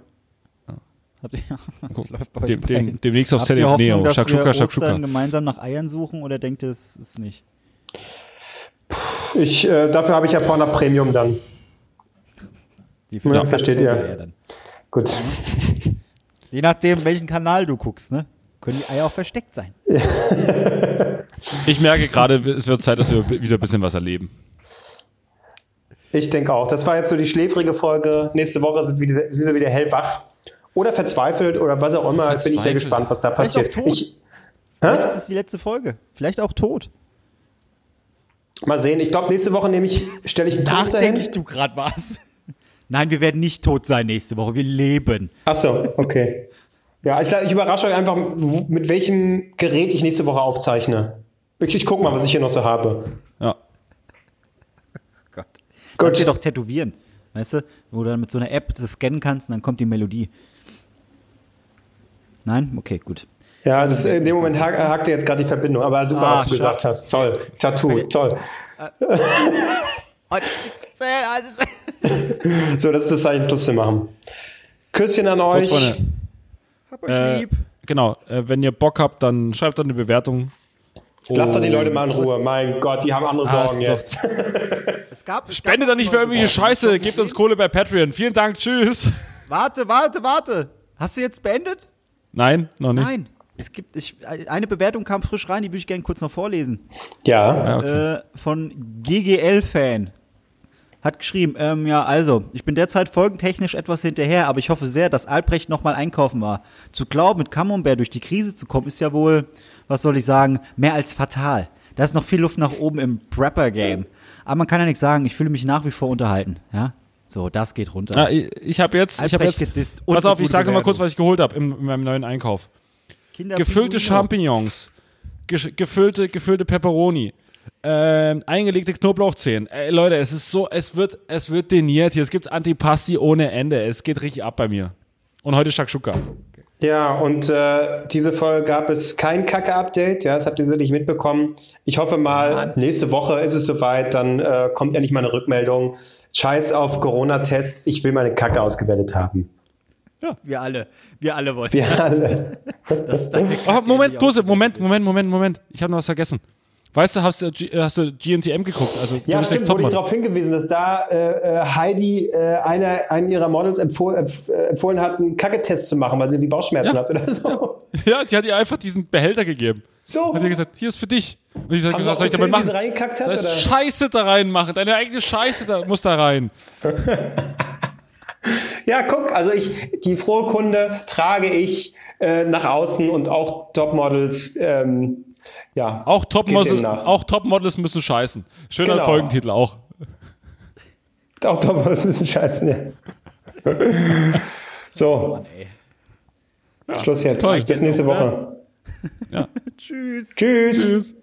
Ostern- läuft bei Dem, dem, demnächst auf ZDF Hoffnung, Neo. dass Shakshuka, wir Ostern Shakshuka. gemeinsam nach Eiern suchen oder denkt ihr, es ist nicht? Ich, äh, dafür habe ich ja Pornhub Premium dann. Die Ja, versteht ihr. Ja, dann. Gut. Je nachdem, welchen Kanal du guckst, ne? Können die Eier auch versteckt sein. Ich merke gerade, es wird Zeit, dass wir wieder ein bisschen was erleben. Ich denke auch. Das war jetzt so die schläfrige Folge. Nächste Woche sind, wieder, sind wir wieder hellwach. Oder verzweifelt oder was auch immer. Bin ich sehr gespannt, was da Vielleicht passiert. auch tot. Ich, Vielleicht ist es die letzte Folge. Vielleicht auch tot. mal sehen. Ich glaube, nächste Woche nehme ich, stelle ich einen Toaster hin. du gerade was. Nein, wir werden nicht tot sein nächste Woche. Wir leben. Achso, okay. Ja, ich, ich überrasche euch einfach, mit welchem Gerät ich nächste Woche aufzeichne. Ich, ich guck mal, was ich hier noch so habe. Ja. Gott. Gut. Kannst dir doch tätowieren. Weißt du? Wo du dann mit so einer App das scannen kannst und dann kommt die Melodie. Nein? Okay, gut. Ja, das, in dem Moment hak, hakte jetzt gerade die Verbindung, aber super, Ah, was du gesagt hast. Toll. Tattoo, toll. So, das ist das Zeichen, Schluss zu machen. Küsschen an Kurz, euch. Freunde. Hab euch Äh, lieb. genau, äh, wenn ihr Bock habt, dann schreibt doch eine Bewertung. Lasst doch die Leute mal in Ruhe. Mein Gott, die haben andere Ah, Sorgen doch- jetzt. Es gab, es Spendet doch nicht für irgendwelche Scheiße, gebt uns Kohle bei Patreon. Vielen Dank, tschüss. Warte, warte, warte. Hast du jetzt beendet? Nein, noch nicht. Nein. Es gibt, ich, eine Bewertung kam frisch rein, die würde ich gerne kurz noch vorlesen. Ja. Ja, okay. Äh, von GGL-Fan. Hat geschrieben, ähm, ja, also, ich bin derzeit folgentechnisch etwas hinterher, aber ich hoffe sehr, dass Albrecht nochmal einkaufen war. Zu glauben, mit Camembert durch die Krise zu kommen, ist ja wohl, was soll ich sagen, mehr als fatal. Da ist noch viel Luft nach oben im Prepper-Game. Aber man kann ja nichts sagen, ich fühle mich nach wie vor unterhalten, ja. So, das geht runter. Ah, ich ich habe jetzt, ich habe Albrecht jetzt, pass auf, ich sage mal kurz, was ich geholt habe in, in meinem neuen Einkauf. Gefüllte. Champignons, gesch- gefüllte, gefüllte Pepperoni, ähm, eingelegte Knoblauchzehen. Ey, Leute, es ist so, es wird, es wird deniert hier. Es gibt Antipasti ohne Ende. Es geht richtig ab bei mir. Und heute Shakshuka. Ja, und äh, diese Folge gab es kein Kacke-Update. Ja, das habt ihr sicherlich mitbekommen. Ich hoffe mal, nächste Woche ist es soweit. Dann äh, kommt endlich mal eine Rückmeldung. Scheiß auf Corona-Tests. Ich will meine Kacke ausgewertet haben. Wir alle, wir alle wollen. Wir alle. Das ist deine Oh, Moment, Pose, Moment, Moment, Moment, Moment. Ich habe noch was vergessen. Weißt du, hast du, G- hast du GNTM geguckt? Also, Ja, stimmt, wurde ich darauf hingewiesen, dass da äh, äh, Heidi äh, einer, einen ihrer Models empfohlen, empf- äh, empfohlen hat, einen Kacketest zu machen, weil sie irgendwie Bauchschmerzen Ja. hat oder so. Ja, sie hat ihr einfach diesen Behälter gegeben. So. Hat ihr gesagt, hier ist für dich. Und ich habe gesagt, soll ich damit machen? Da hat? Oder? Scheiße da reinmachen. Deine eigene Scheiße da, muss da rein. Ja, guck, also ich, die frohe Kunde trage ich äh, nach außen und auch Topmodels, ähm, ja. Auch Topmodels, auch Topmodels müssen scheißen. Schöner Genau. Folgentitel auch. Auch Topmodels müssen scheißen, ja. so, Schluss jetzt. Toll. Bis nächste Woche. Ja. Tschüss. Tschüss. Tschüss.